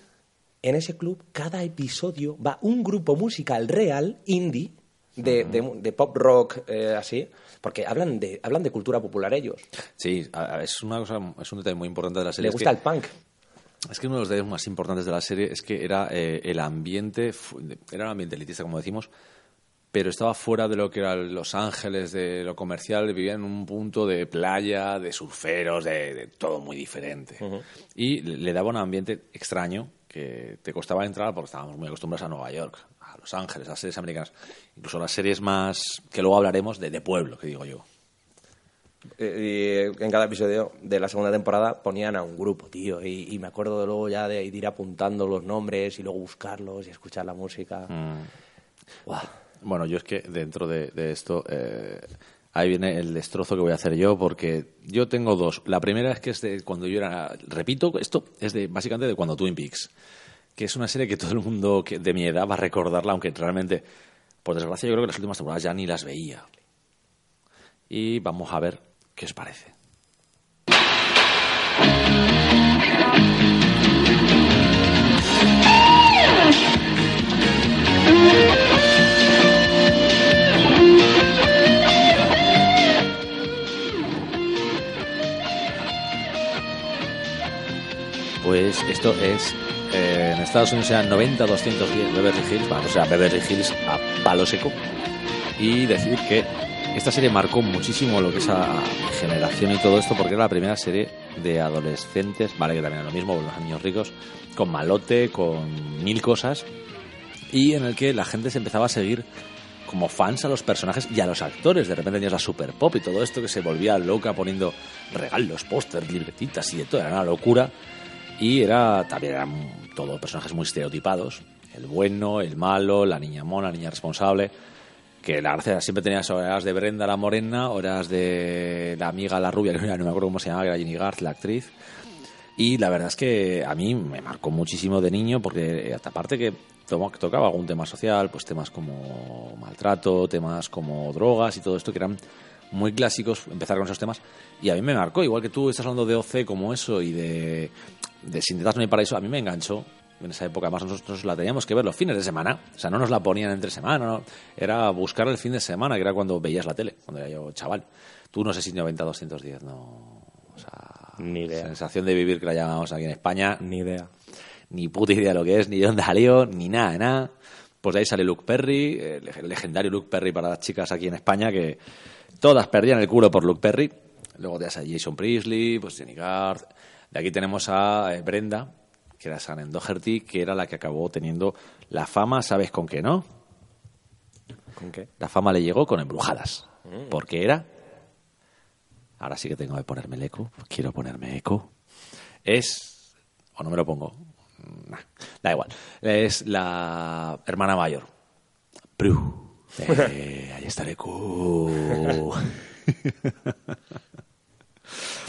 en ese club, cada episodio va un grupo musical real, indie, de, de- de pop rock, eh, así, porque hablan de, hablan de cultura popular ellos. Sí, es una cosa, es un detalle muy importante de la serie. Le es gusta que- el punk. Es que uno de los detalles más importantes de la serie es que era eh, el ambiente, era un ambiente elitista, como decimos, pero estaba fuera de lo que era Los Ángeles, de lo comercial, vivía en un punto de playa, de surferos, de, de todo muy diferente. Y le, daba un ambiente extraño que te costaba entrar porque estábamos muy acostumbrados a Nueva York, a Los Ángeles, a series americanas, incluso las series más, que luego hablaremos, de, de pueblo, que digo yo. Eh, y en cada episodio de la segunda temporada ponían a un grupo, tío, y, y me acuerdo de luego ya de, ir apuntando los nombres y luego buscarlos y escuchar la música. Guau. Bueno, yo es que dentro de, esto, eh, ahí viene el destrozo que voy a hacer yo, porque yo tengo dos. La primera es que es de cuando yo era, repito, esto es de básicamente de cuando Twin Peaks, que es una serie que todo el mundo de mi edad va a recordarla, aunque realmente, por desgracia, yo creo que las últimas temporadas ya ni las veía. Y vamos a ver qué os parece. ¡Ah! Esto es. eh, en Estados Unidos eran 90-210 Beverly Hills, o sea, Beverly Hills a palo seco. Y decir que esta serie marcó muchísimo lo que es a generación y todo esto, porque era la primera serie de adolescentes, vale, que también era lo mismo, los niños ricos, con malote, con mil cosas, y en el que la gente se empezaba a seguir como fans a los personajes y a los actores. De repente tenías la super pop y todo esto que se volvía loca poniendo regalos, pósters, libretitas y de. Era una locura. Y era también eran todo personajes muy estereotipados. El bueno, el malo, la niña mona, la niña responsable. Que la gracia siempre tenías horas de Brenda la morena, horas de la amiga la rubia, no me acuerdo cómo se llamaba, que era Jenny Garth, la actriz. Y la verdad es que a mí me marcó muchísimo de niño porque aparte que to- tocaba algún tema social, pues temas como maltrato, temas como drogas y todo esto que eran muy clásicos, empezar con esos temas. Y a mí me marcó, igual que tú estás hablando de OC como eso y de, de Sin tetas no hay paraíso, a mí me enganchó. En esa época, además, nosotros la teníamos que ver los fines de semana. O sea, no nos la ponían entre semana, no. Era buscar el fin de semana, que era cuando veías la tele, cuando era yo chaval. Tú no sé si 90-210, no. O sea, Ni idea. sensación de vivir que la llamamos aquí en España, Ni idea. ni puta idea de lo que es, ni de dónde salió, ni nada, nada. Pues de ahí sale Luke Perry, el leg- legendario Luke Perry para las chicas aquí en España, que todas perdían el culo por Luke Perry. Luego te a Jason Priestley, pues Jenny Garth. De aquí tenemos a eh, Brenda, que era Shannon Doherty, que era la que acabó teniendo la fama, ¿sabes con qué no? ¿Con qué? La fama le llegó con embrujadas. Porque era. Ahora sí que tengo que ponerme el eco. Quiero ponerme eco. Es. O no me lo pongo. Nah, da igual. Es la hermana mayor. Prue. Eh, ahí eco.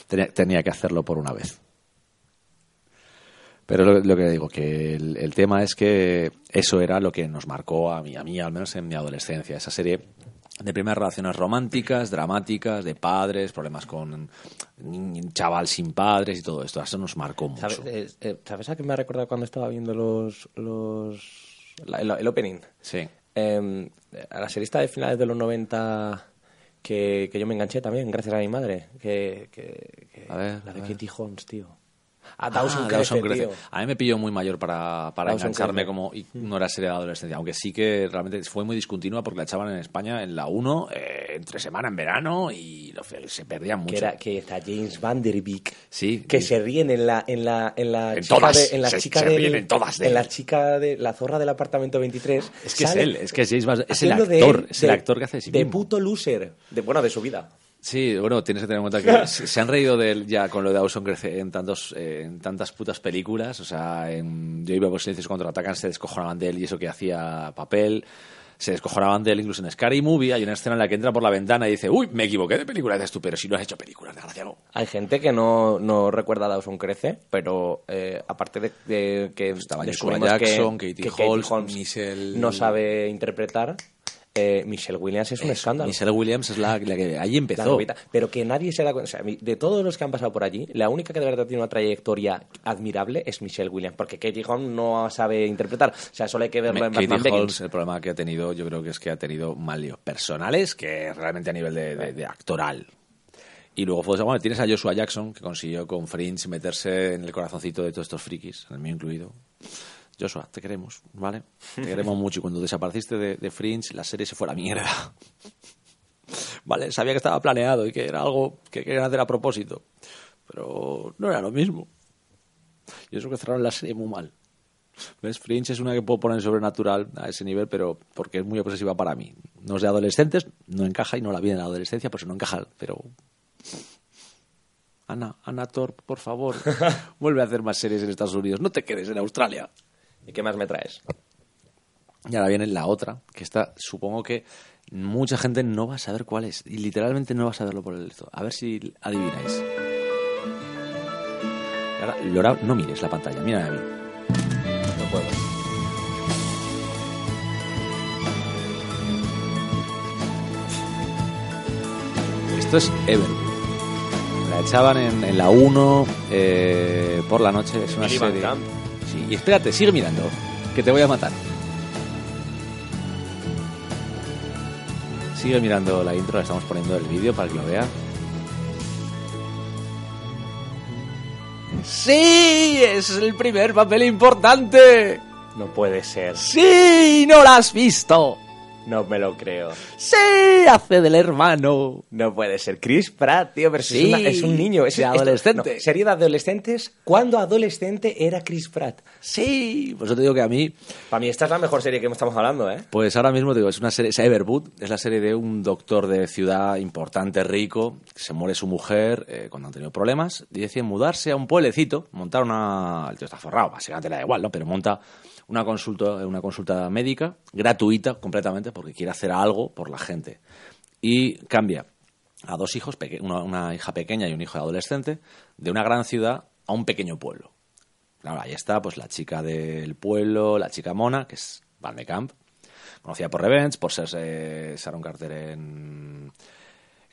tenía, tenía que hacerlo por una vez. Pero lo, lo que digo, que el, el tema es que eso era lo que nos marcó a mí, a mí al menos en mi adolescencia, esa serie de primeras relaciones románticas, dramáticas, de padres, problemas con un chaval sin padres y todo esto. Eso nos marcó mucho. ¿Sabes, eh, eh, ¿sabes a qué me ha recordado cuando estaba viendo los, los la- el, el opening? Sí. Eh, a la serie esta de finales de los 90 que, que yo me enganché también, gracias a mi madre. Que, que, que- A ver, la de. Katie Holmes, tío. A Ah, Dawson, Dawson Crece, tío. A mí me pilló muy mayor para, para Dawson engancharme Crece. como y no era serie de adolescencia, aunque sí que realmente fue muy discontinua porque la echaban en España en la 1, eh, entre semana en verano y lo- se perdían mucho. Que, era, que está James Van Der Beek. Sí. Que se ríen en la, en la, en la En chica todas. de, en la Se- chica se en todas de en la chica de la zorra del apartamento 23. Es que es él, es que es James Van- es el de actor, es el actor que hace de sí De puto loser. De, bueno, de su vida. Sí, bueno, tienes que tener en cuenta que se han reído de él ya con lo de Dawson Crece en, tantos, eh, en tantas putas películas. O sea, en Yo iba por silencios contraatacan, se descojonaban de él y eso que hacía papel. Se descojonaban de él incluso en Scary Movie. Hay una escena en la que entra por la ventana y dice, uy, me equivoqué de película. Dices tú, pero si no has hecho películas, desgraciado. Hay gente que no, no recuerda a Dawson Crece, pero eh, aparte de, de que Estaba Joshua que- Jackson, Katie que Holmes, Michelle- no sabe interpretar, eh, Michelle Williams es un escándalo. Michelle Williams es la, la que La empezó. Pero que nadie se da cuenta. O sea, de todos los que han pasado por allí, la única que de verdad tiene una trayectoria admirable es Michelle Williams, porque Katie Holmes no sabe interpretar. O sea, solo hay que verlo en Katie Batman Holmes, Begins. el problema que ha tenido, yo creo que es que ha tenido mal líos personales que realmente a nivel de, de- de actoral. Y luego fue, bueno, tienes a Joshua Jackson, que consiguió con Fringe meterse en el corazoncito de todos estos frikis, el mío incluido. Joshua, te queremos, ¿vale? Te queremos mucho. Y cuando desapareciste de, de Fringe, la serie se fue a la mierda. Vale, sabía que estaba planeado y que era algo que querían hacer a propósito. Pero no era lo mismo. Y eso que cerraron la serie muy mal. ¿Ves? Fringe es una que puedo poner sobrenatural a ese nivel, pero porque es muy obsesiva para mí. No es de adolescentes, no encaja y no la vi en la adolescencia, pues no encaja, pero... Ana, Ana Thorpe, por favor, vuelve a hacer más series en Estados Unidos, no te quedes en Australia. ¿Y qué más me traes? Y ahora viene la otra, que está, supongo que mucha gente no va a saber cuál es, y literalmente no va a saberlo por el esto. A ver si adivináis. Y ahora, Laura, no mires la pantalla, mira a mí. No puedo. Esto es Ever. La echaban en, en la 1 eh, por la noche. Es una serie. Camp. Y espérate, sigue mirando, que te voy a matar. Sigue mirando la intro, la estamos poniendo el vídeo para que lo veas. Sí, es el primer papel importante. No puede ser. Sí, no lo has visto. No me lo creo. Sí, hace del hermano. No puede ser. Chris Pratt, tío, pero si Sí, es, una- es un niño. Es de esto- adolescente. no, serie de adolescentes. ¿Cuándo adolescente era Chris Pratt? Sí, pues yo te digo que a mí, Para mí esta es la mejor serie que estamos hablando, ¿eh? pues ahora mismo te digo, es una serie, es Everwood, es la serie de un doctor de ciudad importante, rico, que se muere su mujer eh, cuando han tenido problemas, y decide mudarse a un pueblecito, montar una... El tío está forrado, básicamente le da igual, ¿no? Pero monta una consulta, una consulta médica gratuita completamente porque quiere hacer algo por la gente. Y cambia a dos hijos, una, hija pequeña y un hijo adolescente, de una gran ciudad a un pequeño pueblo. Claro, ahí está pues la chica del pueblo, la chica mona, que es Van de Camp, conocida por Revenge, por ser eh, Sharon Carter en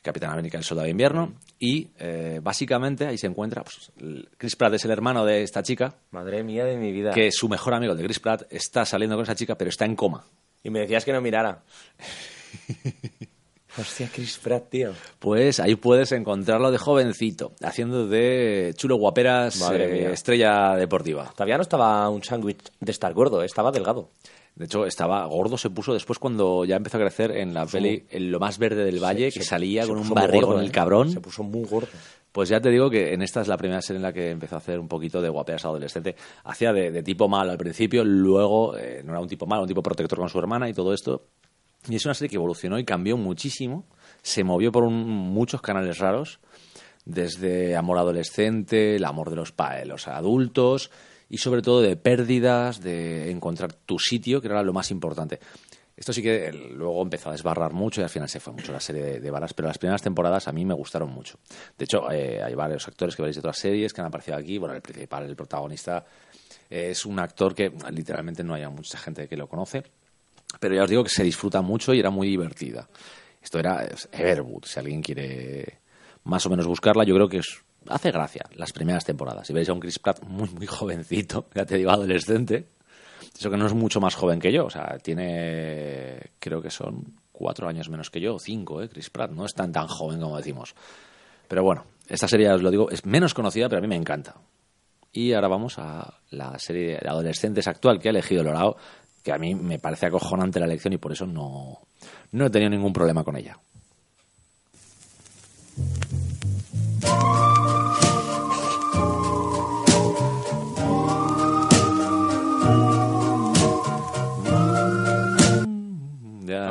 Capitán América el Soldado de Invierno, y eh, básicamente ahí se encuentra, pues, Chris Pratt es el hermano de esta chica, Madre mía de mi vida. que su mejor amigo el de Chris Pratt está saliendo con esa chica, pero está en coma. Y me decías que no mirara. Hostia, Chris Pratt, tío. Pues ahí puedes encontrarlo de jovencito, haciendo de chulo guaperas Madre eh, estrella deportiva. Todavía no estaba un sándwich de estar gordo, ¿eh? estaba delgado. De hecho, estaba gordo, se puso después cuando ya empezó a crecer en la peli En lo más verde del valle, que Se- salía se con un barrigón el ¿eh? cabrón. Se puso muy gordo. Pues ya te digo que en esta es la primera serie en la que empezó a hacer un poquito de guaperas adolescente. Hacía de, de tipo malo al principio, luego eh, no era un tipo malo, un tipo protector con su hermana y todo esto. Y es una serie que evolucionó y cambió muchísimo. Se movió por un- muchos canales raros, desde amor adolescente, el amor de los, pa- de los adultos y sobre todo de pérdidas, de encontrar tu sitio, que era lo más importante. Esto sí que eh, luego empezó a desbarrar mucho y al final se fue mucho la serie de, de pero las primeras temporadas a mí me gustaron mucho. De hecho, eh, hay varios actores que veréis de otras series que han aparecido aquí. Bueno, el principal, el protagonista, eh, es un actor que literalmente no hay mucha gente que lo conoce, pero ya os digo que se disfruta mucho y era muy divertida. Esto era Everwood, si alguien quiere más o menos buscarla, yo creo que es- hace gracia las primeras temporadas. Y veis a un Chris Pratt muy, muy jovencito, ya te digo, adolescente. Eso que no es mucho más joven que yo, o sea, tiene, creo que son cuatro años menos que yo, o cinco, ¿eh? Chris Pratt, no es tan tan joven como decimos. Pero bueno, esta serie, os lo digo, es menos conocida, pero a mí me encanta. Y ahora vamos a la serie de adolescentes actual que ha elegido Lorao, que a mí me parece acojonante la elección y por eso no, no he tenido ningún problema con ella.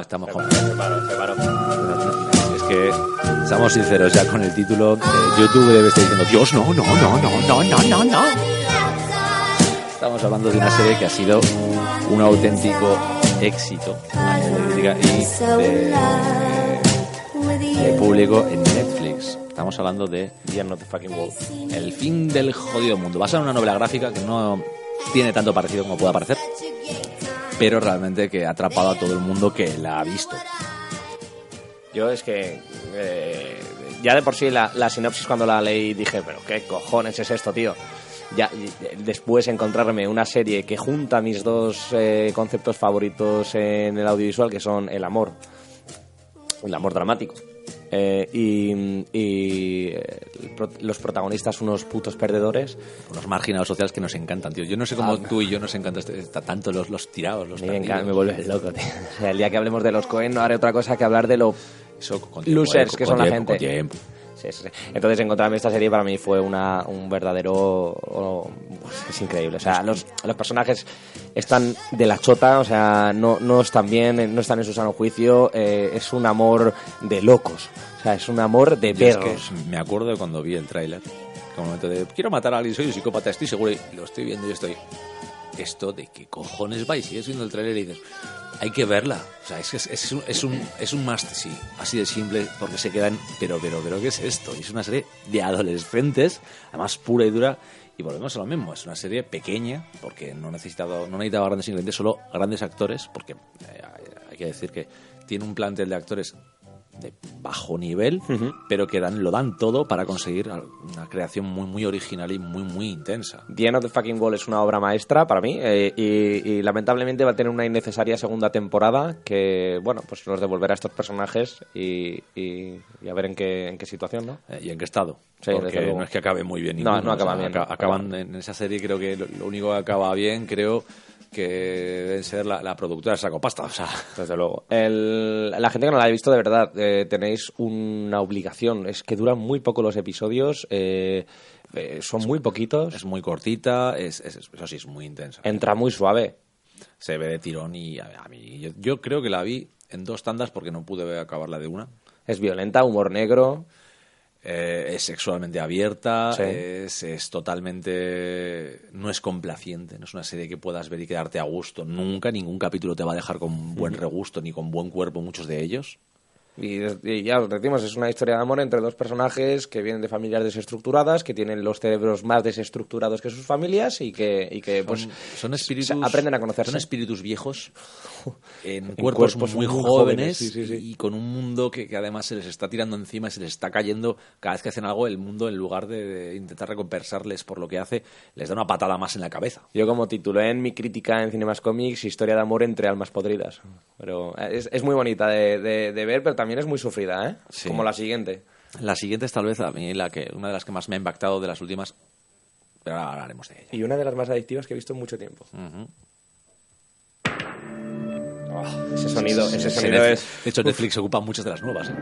Estamos con... Es que, seamos sinceros, ya con el título, eh, YouTube debe estar diciendo, Dios, no, no, no, no, no, no, no, no. Estamos hablando de una serie que ha sido un auténtico éxito y de, público en Netflix. Estamos hablando de The of the Fucking World. El fin del jodido mundo. Basada en una novela gráfica que no tiene tanto parecido como pueda parecer, pero realmente que ha atrapado a todo el mundo que la ha visto. Yo es que eh, ya de por sí la, sinopsis cuando la leí dije, pero qué cojones es esto, tío. Ya, después encontrarme una serie que junta mis dos eh, conceptos favoritos en el audiovisual, que son el amor, el amor dramático. Eh, y y, eh, los protagonistas unos putos perdedores. Unos marginados sociales que nos encantan, tío. Yo no sé cómo Ah. tú y yo nos encanta este- tanto los, los tirados, los me, me vuelve loco, tío. O sea, el día que hablemos de los Cohen no haré otra cosa que hablar de lo Eso con tiempo, losers eh, que con son la tiempo, gente. con tiempo. Sí, sí, sí. Entonces encontrarme esta serie para mí fue una, un verdadero... es increíble. O sea, los, los personajes están de la chota, o sea, no, no están bien, no están en su sano juicio. eh, es un amor de locos. O sea, es un amor de es que perros. me acuerdo de cuando vi el tráiler, como momento de quiero matar a alguien, soy un psicópata, estoy seguro, y lo estoy viendo y estoy. Esto de qué cojones vais, sigues viendo el tráiler y dices, hay que verla. O sea, es, es, es un, es un, es un must, sí, así de simple, porque se quedan, pero, pero, pero, ¿qué es esto? Y es una serie de adolescentes, además pura y dura, y volvemos a lo mismo, es una serie pequeña, porque no necesitaba, no necesitaba grandes ingredientes, solo grandes actores, porque eh, hay que decir que tiene un plantel de actores de bajo nivel, pero que dan, lo dan todo para conseguir una creación muy, muy original y muy, muy intensa. The End of the Fucking Wall es una obra maestra para mí eh, y, y lamentablemente va a tener una innecesaria segunda temporada que, bueno, pues nos devolverá a estos personajes y, y- y a ver en qué, en qué situación, ¿no? Eh, ¿Y en qué estado? Sí, Porque no es que acabe muy bien No, ninguno, no acaba o sea, bien, acaban acaba en esa serie creo que lo, lo único que acaba bien creo que deben ser la, la productora de Sacopasta, o sea... Desde luego. El- la gente que no la ha visto, de verdad, eh, tenéis una obligación. Es que duran muy poco los episodios, eh, eh, son muy poquitos, Es muy cortita, es, es- eso sí, es muy intensa. entra muy suave. Se ve de tirón y a, a mí... Yo, yo creo que la vi en dos tandas porque no pude acabarla de una. Es violenta, humor negro. Eh, es sexualmente abierta, Sí. es, es totalmente... No es complaciente, no es una serie que puedas ver y quedarte a gusto. Nunca, ningún capítulo te va a dejar con buen regusto ni con buen cuerpo, muchos de ellos. Y, y ya os decimos, es una historia de amor entre dos personajes que vienen de familias desestructuradas, que tienen los cerebros más desestructurados que sus familias y que, y que pues, Son, espíritus, aprenden a conocerse. Son espíritus viejos en, En cuerpos, cuerpos muy, muy jóvenes, jóvenes, sí, sí, sí. y con un mundo que, que además se les está tirando encima y se les está cayendo cada vez que hacen algo, el mundo en lugar de, de intentar recompensarles por lo que hace, les da una patada más en la cabeza. Yo como titulé en mi crítica en Cinemas Comics, historia de amor entre almas podridas. Pero es, es muy bonita de, de- de ver, pero también es muy sufrida, ¿eh? Sí. Como la siguiente. La siguiente es tal vez a mí la que, una de las que más me ha impactado de las últimas, pero ahora hablaremos de ella. Y una de las más adictivas que he visto en mucho tiempo. Ese sonido, ese Sí, sonido es... De hecho, Netflix ocupa muchas de las nuevas. ¿eh?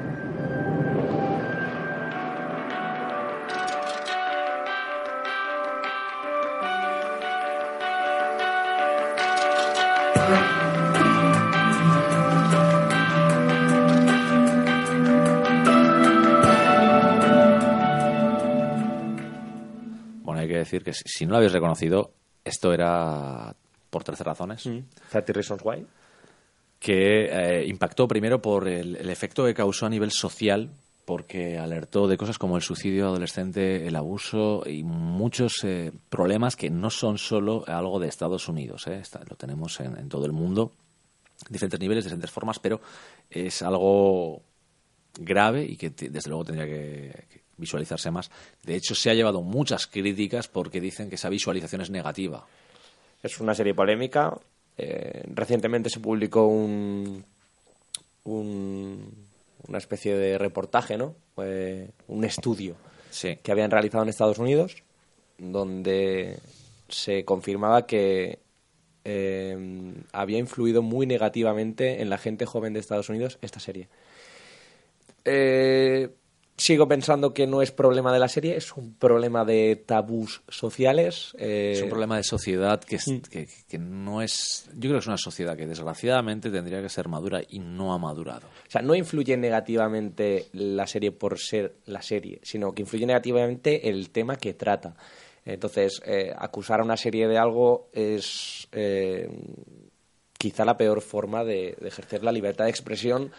Bueno, hay que decir que si, no lo habéis reconocido, esto era por 13 razones. 30 Reasons Why. Que eh, impactó primero por el, efecto que causó a nivel social, porque alertó de cosas como el suicidio adolescente, el abuso y muchos eh, problemas que no son solo algo de Estados Unidos. eh, lo tenemos en, en todo el mundo, diferentes niveles, diferentes formas, pero es algo grave y que desde luego tendría que visualizarse más. De hecho, se ha llevado muchas críticas porque dicen que esa visualización es negativa. Es una serie polémica. Eh, recientemente se publicó un, un- una especie de reportaje, ¿no? Eh, un estudio Sí. que habían realizado en Estados Unidos, donde se confirmaba que eh, había influido muy negativamente en la gente joven de Estados Unidos esta serie. Eh, sigo pensando que no es problema de la serie, es un problema de tabús sociales. eh, Es un problema de sociedad que, es- que, que no es. Yo creo que es una sociedad que desgraciadamente tendría que ser madura y no ha madurado. O sea, no influye negativamente la serie por ser la serie, sino que influye negativamente el tema que trata. Entonces, eh, acusar a una serie de algo es eh, quizá la peor forma de, de ejercer la libertad de expresión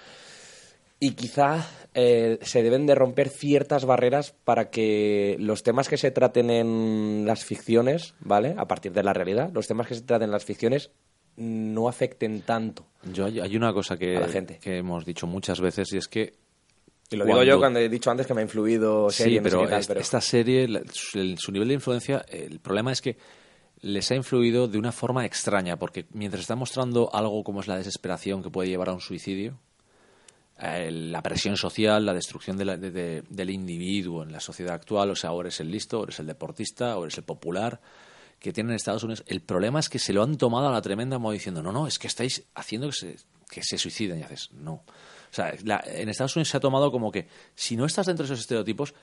y quizá eh, se deben de romper ciertas barreras para que los temas que se traten en las ficciones, ¿vale? A partir de la realidad, los temas que se traten en las ficciones no afecten tanto. Yo hay, hay una cosa que, A la gente. que hemos dicho muchas veces y es que. Y lo cuando- digo yo cuando he dicho antes que me ha influido Sí, serie, no sé pero, tal, esta serie, la- su, su nivel de influencia, el problema es que les ha influido de una forma extraña, porque mientras está mostrando algo como es la desesperación que puede llevar a un suicidio, eh, la presión social, la destrucción de la- de- de- del individuo en la sociedad actual, o sea, o eres el listo, o eres el deportista, o eres el popular, que tienen en Estados Unidos. El problema es que se lo han tomado a la tremenda modo diciendo, no, no, es que estáis haciendo que se, que se suiciden. Y haces, no. O sea, la- en Estados Unidos se ha tomado como que si no estás dentro de esos estereotipos,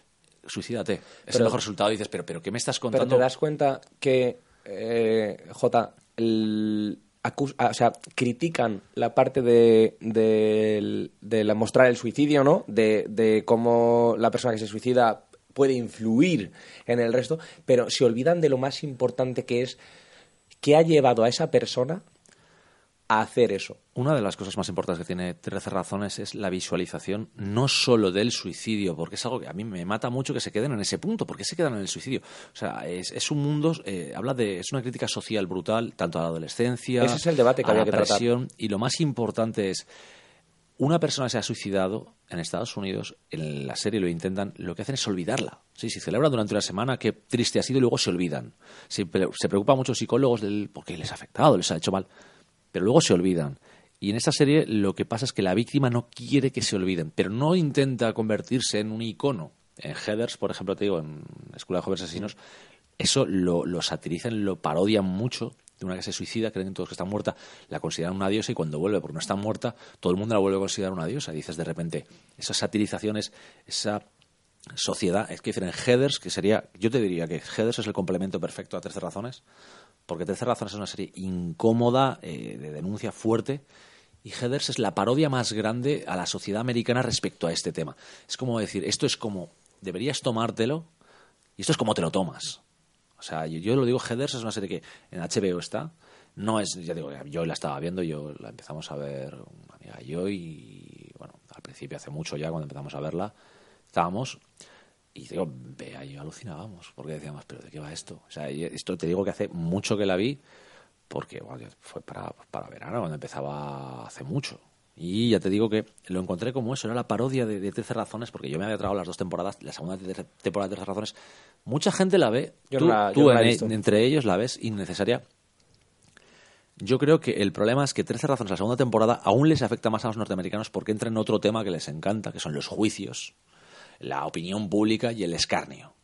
suicídate. Es el Pero- mejor resultado. Y dices, pero, pero ¿qué me estás Pero contando? te das cuenta que, eh, J, el acus- ah, o sea, critican la parte de, del- de la mostrar el suicidio, ¿no? De, de cómo la persona que se suicida puede influir en el resto, pero se olvidan de lo más importante que es que ha llevado a esa persona a hacer eso. Una de las cosas más importantes que tiene 13 razones es la visualización no solo del suicidio, porque es algo que a mí me mata mucho que se queden en ese punto, porque se quedan en el suicidio. O sea, es, es un mundo, eh, habla de, es una crítica social brutal, tanto a la adolescencia, Ese es el debate que a la que tratar. presión, y lo más importante es una persona se ha suicidado en Estados Unidos, en la serie lo intentan, lo que hacen es olvidarla. Sí, si celebran durante una semana, qué triste ha sido y luego se olvidan. Se, se preocupan muchos psicólogos del porque les ha afectado, les ha hecho mal, pero luego se olvidan. Y en esta serie lo que pasa es que la víctima no quiere que se olviden, pero no intenta convertirse en un icono. En Heathers, por ejemplo, te digo, en Escuela de Jóvenes Asesinos, eso lo, lo satirizan, lo parodian mucho. De una que se suicida, creen todos que está muerta, la consideran una diosa y cuando vuelve, porque no está muerta, todo el mundo la vuelve a considerar una diosa. Y dices de repente, esas satirizaciones, esa sociedad, es que dicen en Heathers, que sería, yo te diría que Heathers es el complemento perfecto a 13 razones, porque 13 razones es una serie incómoda, eh, de denuncia fuerte, y Heathers es la parodia más grande a la sociedad americana respecto a este tema. Es como decir, esto es como, deberías tomártelo, y esto es como te lo tomas. O sea, yo, lo digo, Heathers es una serie que en HBO está, no es, ya digo, yo la estaba viendo, yo la empezamos a ver, una amiga y yo, y bueno, al principio hace mucho ya, cuando empezamos a verla, estábamos y digo, vea, yo alucinábamos, porque decíamos, pero ¿de qué va esto? O sea, esto te digo que hace mucho que la vi, porque bueno, fue para, para verano, cuando empezaba hace mucho. Y ya te digo que lo encontré como eso, era la parodia de, de 13 razones, porque yo me había tragado las dos temporadas, la segunda te- temporada de 13 razones. Mucha gente la ve, Yo tú, la- en- entre ellos la ves innecesaria. Yo creo que el problema es que 13 razones, la segunda temporada, aún les afecta más a los norteamericanos porque entra en otro tema que les encanta, que son los juicios, la opinión pública y el escarnio.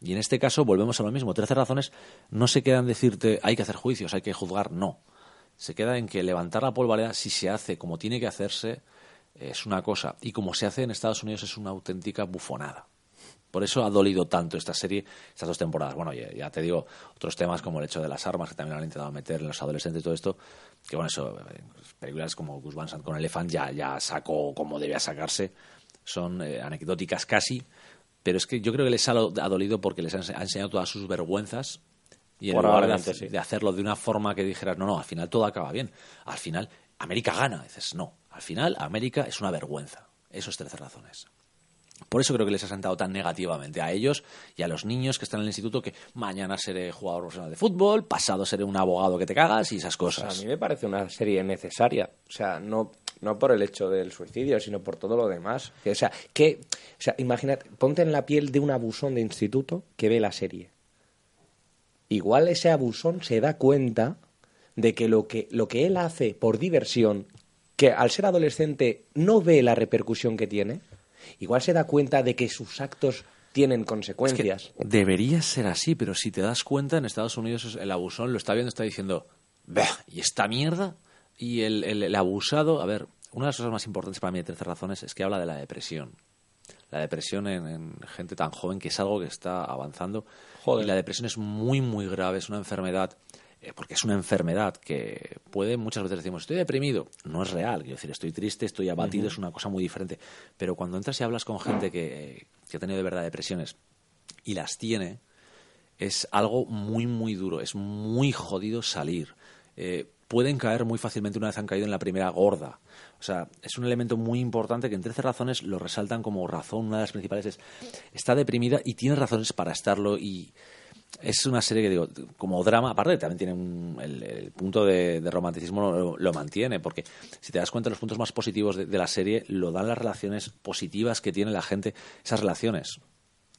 Y en este caso volvemos a lo mismo. 13 razones no se queda en decirte hay que hacer juicios, hay que juzgar, no. Se queda en que levantar la polvareda, si se hace como tiene que hacerse, es una cosa. Y como se hace en Estados Unidos es una auténtica bufonada. Por eso ha dolido tanto esta serie, estas dos temporadas. Bueno, ya, ya te digo, otros temas como el hecho de las armas, que también han intentado meter en los adolescentes y todo esto, que bueno, eso, eh, películas como Gus Van Sant con Elephant ya, ya sacó como debía sacarse, son eh, anecdóticas casi, pero es que yo creo que les ha, dolido porque les ha, ense- ha enseñado todas sus vergüenzas y en lugar de, sí. de hacerlo de una forma que dijeras, no, no, al final todo acaba bien. Al final, América gana. Dices, no, al final América es una vergüenza. Eso es 13 razones. Por eso creo que les ha sentado tan negativamente a ellos y a los niños que están en el instituto que mañana seré jugador profesional de fútbol, pasado seré un abogado que te cagas y esas O sea, cosas. a mí me parece una serie necesaria. O sea, no, no por el hecho del suicidio, sino por todo lo demás. Que, O sea, que, o sea, imagínate, ponte en la piel de un abusón de instituto que ve la serie. Igual ese abusón se da cuenta de que lo que, lo que él hace por diversión, que al ser adolescente no ve la repercusión que tiene, igual se da cuenta de que sus actos tienen consecuencias. Debería ser así, pero si te das cuenta, en Estados Unidos el abusón lo está viendo, está diciendo, "Bah, ¿y esta mierda? Y el, el- el abusado, a ver, una de las cosas más importantes para mí de 13 razones es que habla de la depresión. La depresión en, en gente tan joven, que es algo que está avanzando. Joder. Y la depresión es muy, muy grave, es una enfermedad, porque es una enfermedad que puede, muchas veces decimos, estoy deprimido. No es real, quiero decir, estoy triste, estoy abatido, es una cosa muy diferente. Pero cuando entras y hablas con gente que, que ha tenido de verdad depresiones y las tiene, es algo muy, muy duro, es muy jodido salir. Eh, pueden caer muy fácilmente una vez han caído en la primera gorda. O sea, es un elemento muy importante que en 13 razones lo resaltan como razón. Una de las principales es, está deprimida y tiene razones para estarlo y es una serie que digo, como drama, aparte también tiene un- el, punto de, romanticismo lo, mantiene, porque si te das cuenta los puntos más positivos de, de la serie lo dan las relaciones positivas que tiene la gente, esas relaciones.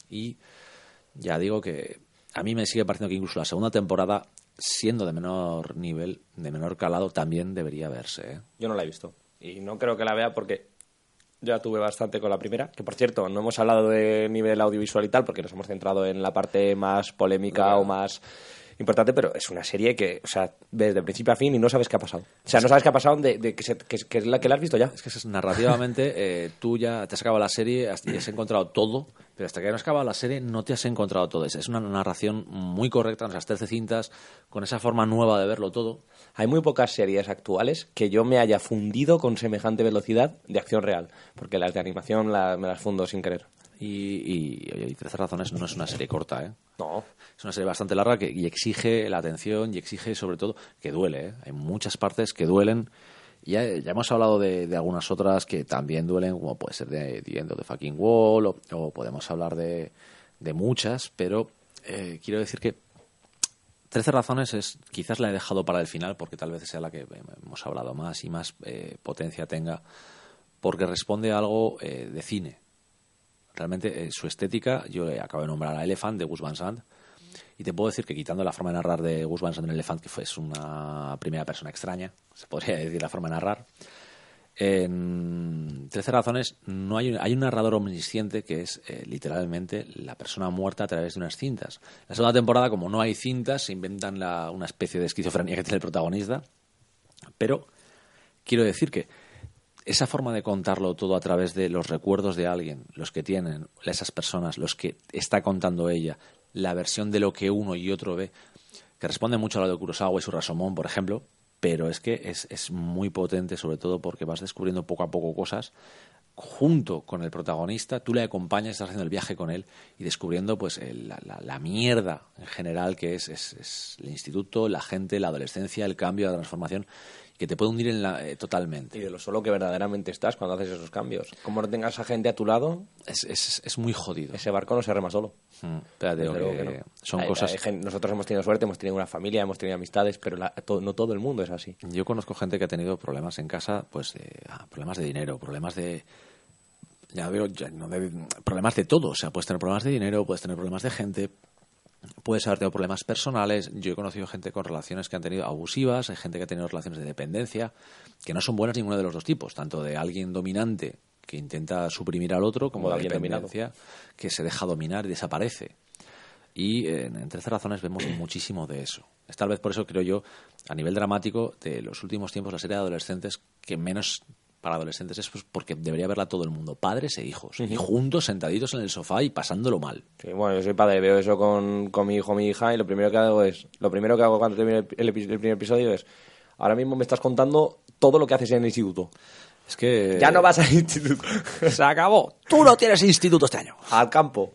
Y ya digo que a mí me sigue pareciendo que incluso la segunda temporada, siendo de menor nivel, de menor calado, también debería verse. ¿eh? Yo no la he visto. Y no creo que la vea porque ya tuve bastante con la primera. Que por cierto, no hemos hablado de nivel audiovisual y tal, porque nos hemos centrado en la parte más polémica o más importante, pero es una serie que, o sea, ves de principio a fin y no sabes qué ha pasado. O sea, no sabes qué ha pasado de, de que, se- que, que la, que la has visto ya. Es que narrativamente, eh, tú ya te has acabado la serie y has encontrado todo, pero hasta que no has acabado la serie no te has encontrado todo. Es, es una narración muy correcta, en esas 13 cintas, con esa forma nueva de verlo todo. Hay muy pocas series actuales que yo me haya fundido con semejante velocidad de acción real, porque las de animación la- me las fundo sin querer. Y, y, y 13 razones no es una serie corta, ¿eh? No. Es una serie bastante larga que, y exige la atención y exige sobre todo que duele. ¿eh? Hay muchas partes que duelen. Ya, hemos hablado de, algunas otras que también duelen, como puede ser de The End of the Fucking Wall, o, podemos hablar de, de muchas, pero eh, quiero decir que 13 razones es quizás la he dejado para el final porque tal vez sea la que hemos hablado más y más eh, potencia tenga porque responde a algo eh, de cine. Realmente eh, su estética, yo eh, acabo de nombrar a Elephant de Gus Van Sant, y te puedo decir que quitando la forma de narrar de Gus Van Sant en Elephant, que fue es una primera persona extraña, se podría decir la forma de narrar, en 13 razones no hay hay un narrador omnisciente que es eh, literalmente la persona muerta a través de unas cintas. La segunda temporada, como no hay cintas, se inventan la- una especie de esquizofrenia que tiene el protagonista. Pero quiero decir que esa forma de contarlo todo a través de los recuerdos de alguien, los que tienen esas personas, los que está contando ella, la versión de lo que uno y otro ve, que responde mucho a lo de Kurosawa y su Rasomón, por ejemplo, pero es que es, es muy potente, sobre todo porque vas descubriendo poco a poco cosas junto con el protagonista, tú le acompañas, estás haciendo el viaje con él y descubriendo pues el- la, la- mierda en general que es, es- es el instituto, la gente, la adolescencia, el cambio, la transformación, que te puede hundir en la, eh, totalmente. Y de lo solo que verdaderamente estás cuando haces esos cambios. Como no tengas a gente a tu lado, Es, es- es muy jodido. ese barco no se rema solo. Mm, espérate, que luego que no. son Hay- cosas... hay nosotros hemos tenido suerte, hemos tenido una familia, hemos tenido amistades, pero la- to- no todo el mundo es así. Yo conozco gente que ha tenido problemas en casa, pues de, ah, problemas de dinero, problemas de ya veo ya no de- problemas de todo, o sea, puedes tener problemas de dinero, puedes tener problemas de gente, puedes haber tenido problemas personales. Yo he conocido gente con relaciones que han tenido abusivas, hay gente que ha tenido relaciones de dependencia, que no son buenas ninguno de los dos tipos, tanto de alguien dominante que intenta suprimir al otro, como Como de de alguien dominado. dependencia que se deja dominar y desaparece. Y eh, en, en 13 razones vemos muchísimo de eso. Es tal vez por eso creo yo, a nivel dramático, de los últimos tiempos, la serie de adolescentes que menos para adolescentes es pues, porque debería verla todo el mundo, padres e hijos, y juntos, sentaditos en el sofá y pasándolo mal. Sí, bueno, yo soy padre, veo eso con, con mi hijo, mi hija, y lo primero que hago es, lo primero que hago cuando termine el, epi- el primer episodio es, ahora mismo me estás contando todo lo que haces en el instituto. Es que... Ya no vas al instituto, Se acabó. Tú no tienes instituto este año. al campo.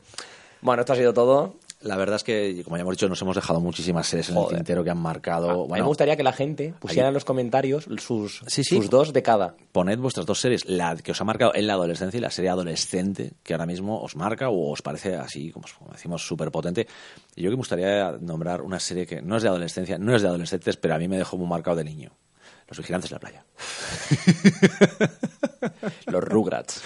Bueno, esto ha sido todo. La verdad es que, como ya hemos dicho, nos hemos dejado muchísimas series en el tintero que han marcado... a mí me gustaría que la gente pusiera ahí- en los comentarios sus, Sí, sí. sus dos de cada. poned vuestras dos series, la que os ha marcado en la adolescencia y la serie adolescente que ahora mismo os marca o os parece así, como como decimos, súper potente. Y yo que me gustaría nombrar una serie que no es de adolescencia, no es de adolescentes, pero a mí me dejó muy marcado de niño. Los vigilantes de la playa. Los Rugrats.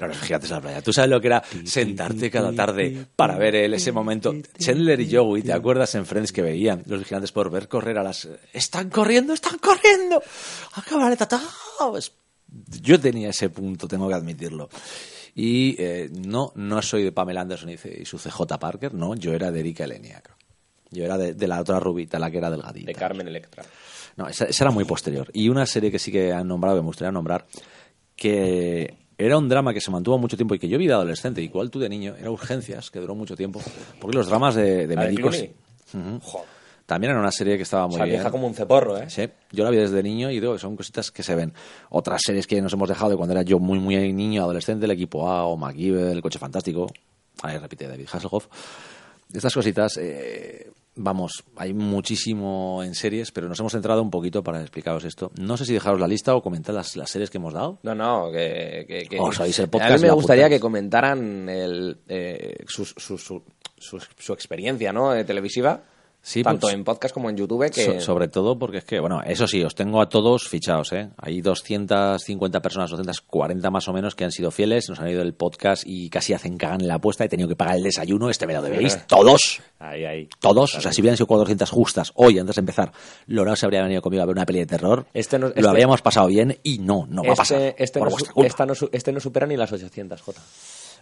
No, los vigilantes de la playa. ¿Tú sabes lo que era sentarte cada tarde para ver el- ese momento? Chandler y Joey, ¿te acuerdas en Friends que veían los vigilantes por ver correr a las... ¡Están corriendo, están corriendo! ¡Acabaré Pues, Yo tenía ese punto, tengo que admitirlo. Y eh, no, no soy de Pamela Anderson y y su CJ Parker, no, yo era de Erika Eleniak. Yo era de, de la otra rubita, la que era delgadita. De Carmen Electra. No, esa, esa era muy posterior. Y una serie que sí que han nombrado, que me gustaría nombrar, que era un drama que se mantuvo mucho tiempo y que yo vi de adolescente, igual tú de niño, era Urgencias, que duró mucho tiempo. Porque los dramas de, de ¿La de médicos. Joder. también era una serie que estaba muy O sea, bien. vieja como un ceporro, ¿eh? Sí, yo la vi desde niño y digo que son cositas que se ven. Otras series que nos hemos dejado de cuando era yo muy, muy niño, adolescente, el equipo A o MacGyver, el coche fantástico. Ahí repite David Hasselhoff. Estas cositas, eh, vamos, hay muchísimo en series, pero nos hemos centrado un poquito para explicaros esto. No sé si dejaros la lista o comentar las, las series que hemos dado. No, no, que... que, que- Os oís el a podcast mí y me gustaría que comentaran el, eh, su, su, su, su, su experiencia, ¿no? De televisiva. Sí, tanto pues, en podcast como en YouTube. Que... So- sobre todo porque es que, bueno, eso sí, os tengo a todos fichados, ¿eh? Hay 250 personas, 240 más o menos, que han sido fieles, nos han ido el podcast y casi hacen cagan en la apuesta he tenido que pagar el desayuno. Este me lo debéis todos. Ahí, ahí. Todos. O sea, si hubieran sido 400 justas hoy, antes de empezar, Lorao se habría venido conmigo a ver una peli de terror. Este no- lo este- habríamos pasado bien y no, no va a pasar. Este, este, por no, vuestra su- culpa. esta no su- este no supera ni las 800, Jota.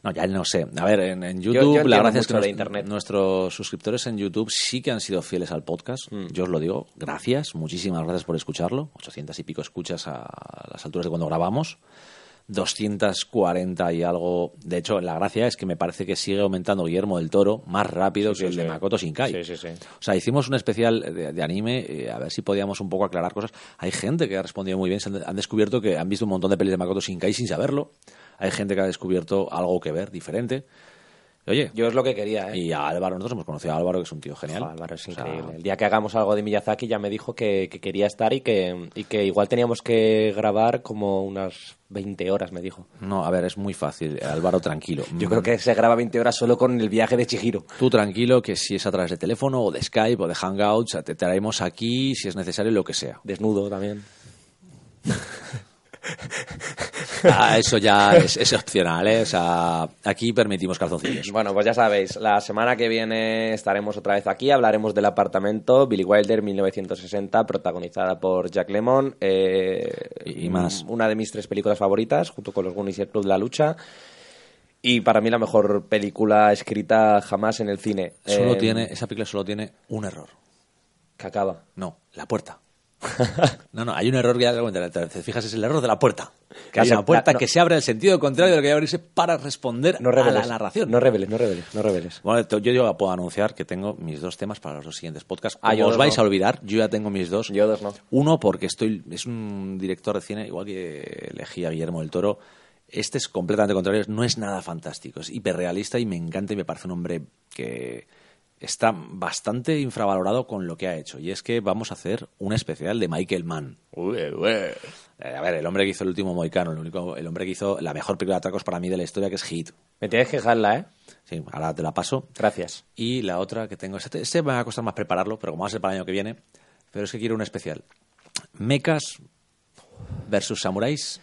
No, ya no sé. A ver, en, en yo YouTube, entiendo la gracia es que Internet. nuestros suscriptores en YouTube sí que han sido fieles al podcast. Mm. Yo os lo digo. Gracias, muchísimas gracias por escucharlo. 800 y pico escuchas a las alturas de cuando grabamos. 240 y algo. De hecho, la gracia es que me parece que sigue aumentando Guillermo del Toro más rápido Sí, que sí, el de. Makoto Shinkai. Sí, sí, sí. O sea, hicimos un especial de, de anime, eh, a ver si podíamos un poco aclarar cosas. Hay gente que ha respondido muy bien, se han, han descubierto que han visto un montón de pelis de Makoto Shinkai sin saberlo. Hay gente que ha descubierto algo que ver, diferente. Oye, Yo es lo que quería, ¿eh? y a Álvaro, nosotros hemos conocido a Álvaro, que es un tío genial. Jo, Álvaro es O sea, increíble. El día que hagamos algo de Miyazaki ya me dijo que, que quería estar y que, y que igual teníamos que grabar como unas 20 horas, me dijo. no, a ver, es muy fácil. Álvaro, tranquilo. Yo creo que se graba 20 horas solo con el viaje de Chihiro. Tú tranquilo, que si es a través de teléfono o de Skype o de Hangouts, te traemos aquí si es necesario lo que sea. Desnudo también. Ah, eso ya es, es opcional, ¿eh? O sea, aquí permitimos calzoncillos. Bueno, pues ya sabéis, la semana que viene estaremos otra vez aquí, hablaremos del apartamento, Billy Wilder, 1960, protagonizada por Jack Lemmon. eh, Y más. Una de mis tres películas favoritas, junto con Los Goonies y el Club de la Lucha. Y para mí la mejor película escrita jamás en el cine. Solo Eh, tiene, esa película solo tiene un error. Que acaba. No, la puerta. No, no, hay un error que ya te, te- te fijas, es el error de la puerta. Que La hay una puerta que se abre en el sentido contrario de lo que debe abrirse para responder No a reveles. la narración. No reveles, no reveles, no reveles. Bueno, yo ya puedo anunciar que tengo mis dos temas para los dos siguientes podcasts. Ah, yo os vais no. a olvidar, yo ya tengo mis dos. Yo dos no. Uno porque estoy es un director de cine igual que elegí a Guillermo del Toro. Este es completamente contrario, no es nada fantástico, es hiperrealista y me encanta y me parece un hombre que está bastante infravalorado con lo que ha hecho. Y es que vamos a hacer un especial de Michael Mann. Eh, a ver, el hombre que hizo el último Moicano, el, único, el hombre que hizo la mejor película de atracos para mí de la historia, que es Hit. Me tienes que dejarla, ¿eh? Sí, ahora te la paso. Gracias. Y la otra que tengo, este, este me va a costar más prepararlo, pero como va a ser para el año que viene, pero es que quiero un especial. Mechas versus samuráis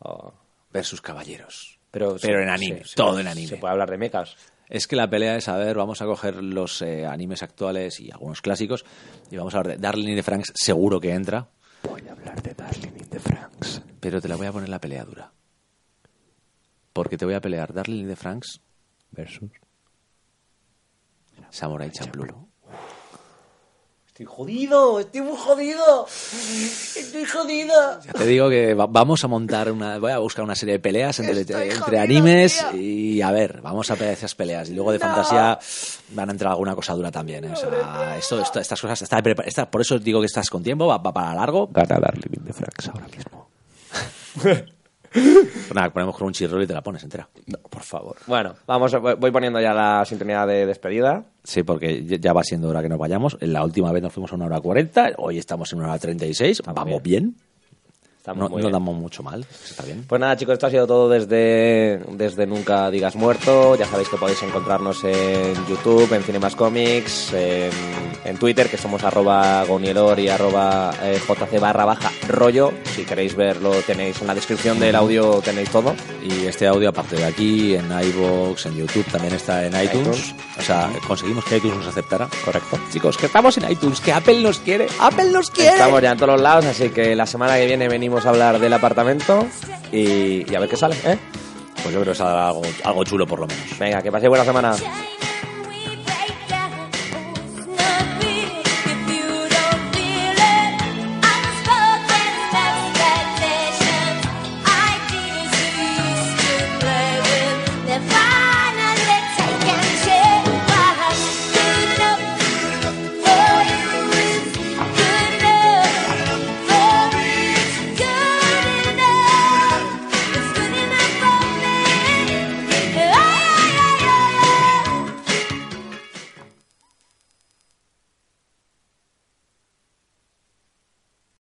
Oh. versus caballeros. Pero, Pero se- en anime, se- todo en anime. Se puede hablar de mechas. Es que la pelea es, a ver, vamos a coger los eh, animes actuales y algunos clásicos y vamos a hablar de Darling in the Franks, seguro que entra. Voy a hablar de Darling in the Franks. Pero te la voy a poner la pelea dura. Porque te voy a pelear Darling in the Franks Versus. Samurai Champloo. Estoy jodido, estoy muy jodido. Estoy jodido. Ya te digo que va- vamos a montar una. Voy a buscar una serie de peleas entre, entre animes y a ver, vamos a pelear esas peleas. Y luego de fantasía van a entrar alguna cosa dura también. ¿eh? O sea, esto, esto- estas cosas. Está, está- por eso digo que estás con tiempo, va, va para largo. Gana Darling in the Franks ahora mismo. Pues nada, ponemos con un chirro y te la pones entera. No, por favor. Bueno, vamos, voy poniendo ya la sintonía de despedida. Sí, porque ya- ya va siendo hora que nos vayamos. La última vez nos fuimos a una hora cuarenta, hoy estamos en una hora treinta y seis. Vamos bien. Estamos No, no damos mucho mal, está bien. Pues nada, chicos, esto ha sido todo desde, desde Nunca Digas Muerto. Ya sabéis que podéis encontrarnos en YouTube, en Cinemas Comics, en, en Twitter, que somos arroba gonielor y arroba eh, jc barra baja rollo. Si queréis verlo, tenéis en la descripción del audio, tenéis todo. Y este audio, aparte de aquí, en iVoox, en YouTube, también está en iTunes. iTunes. O sea, conseguimos que iTunes nos aceptara. Correcto. Chicos, que estamos en iTunes, que Apple nos quiere. ¡Apple nos quiere! Estamos ya en todos los lados, así que la semana que viene venimos a hablar del apartamento y, a ver qué sale, ¿eh? Pues yo creo que saldrá algo, algo chulo por lo menos. Venga, que paséis buena semana.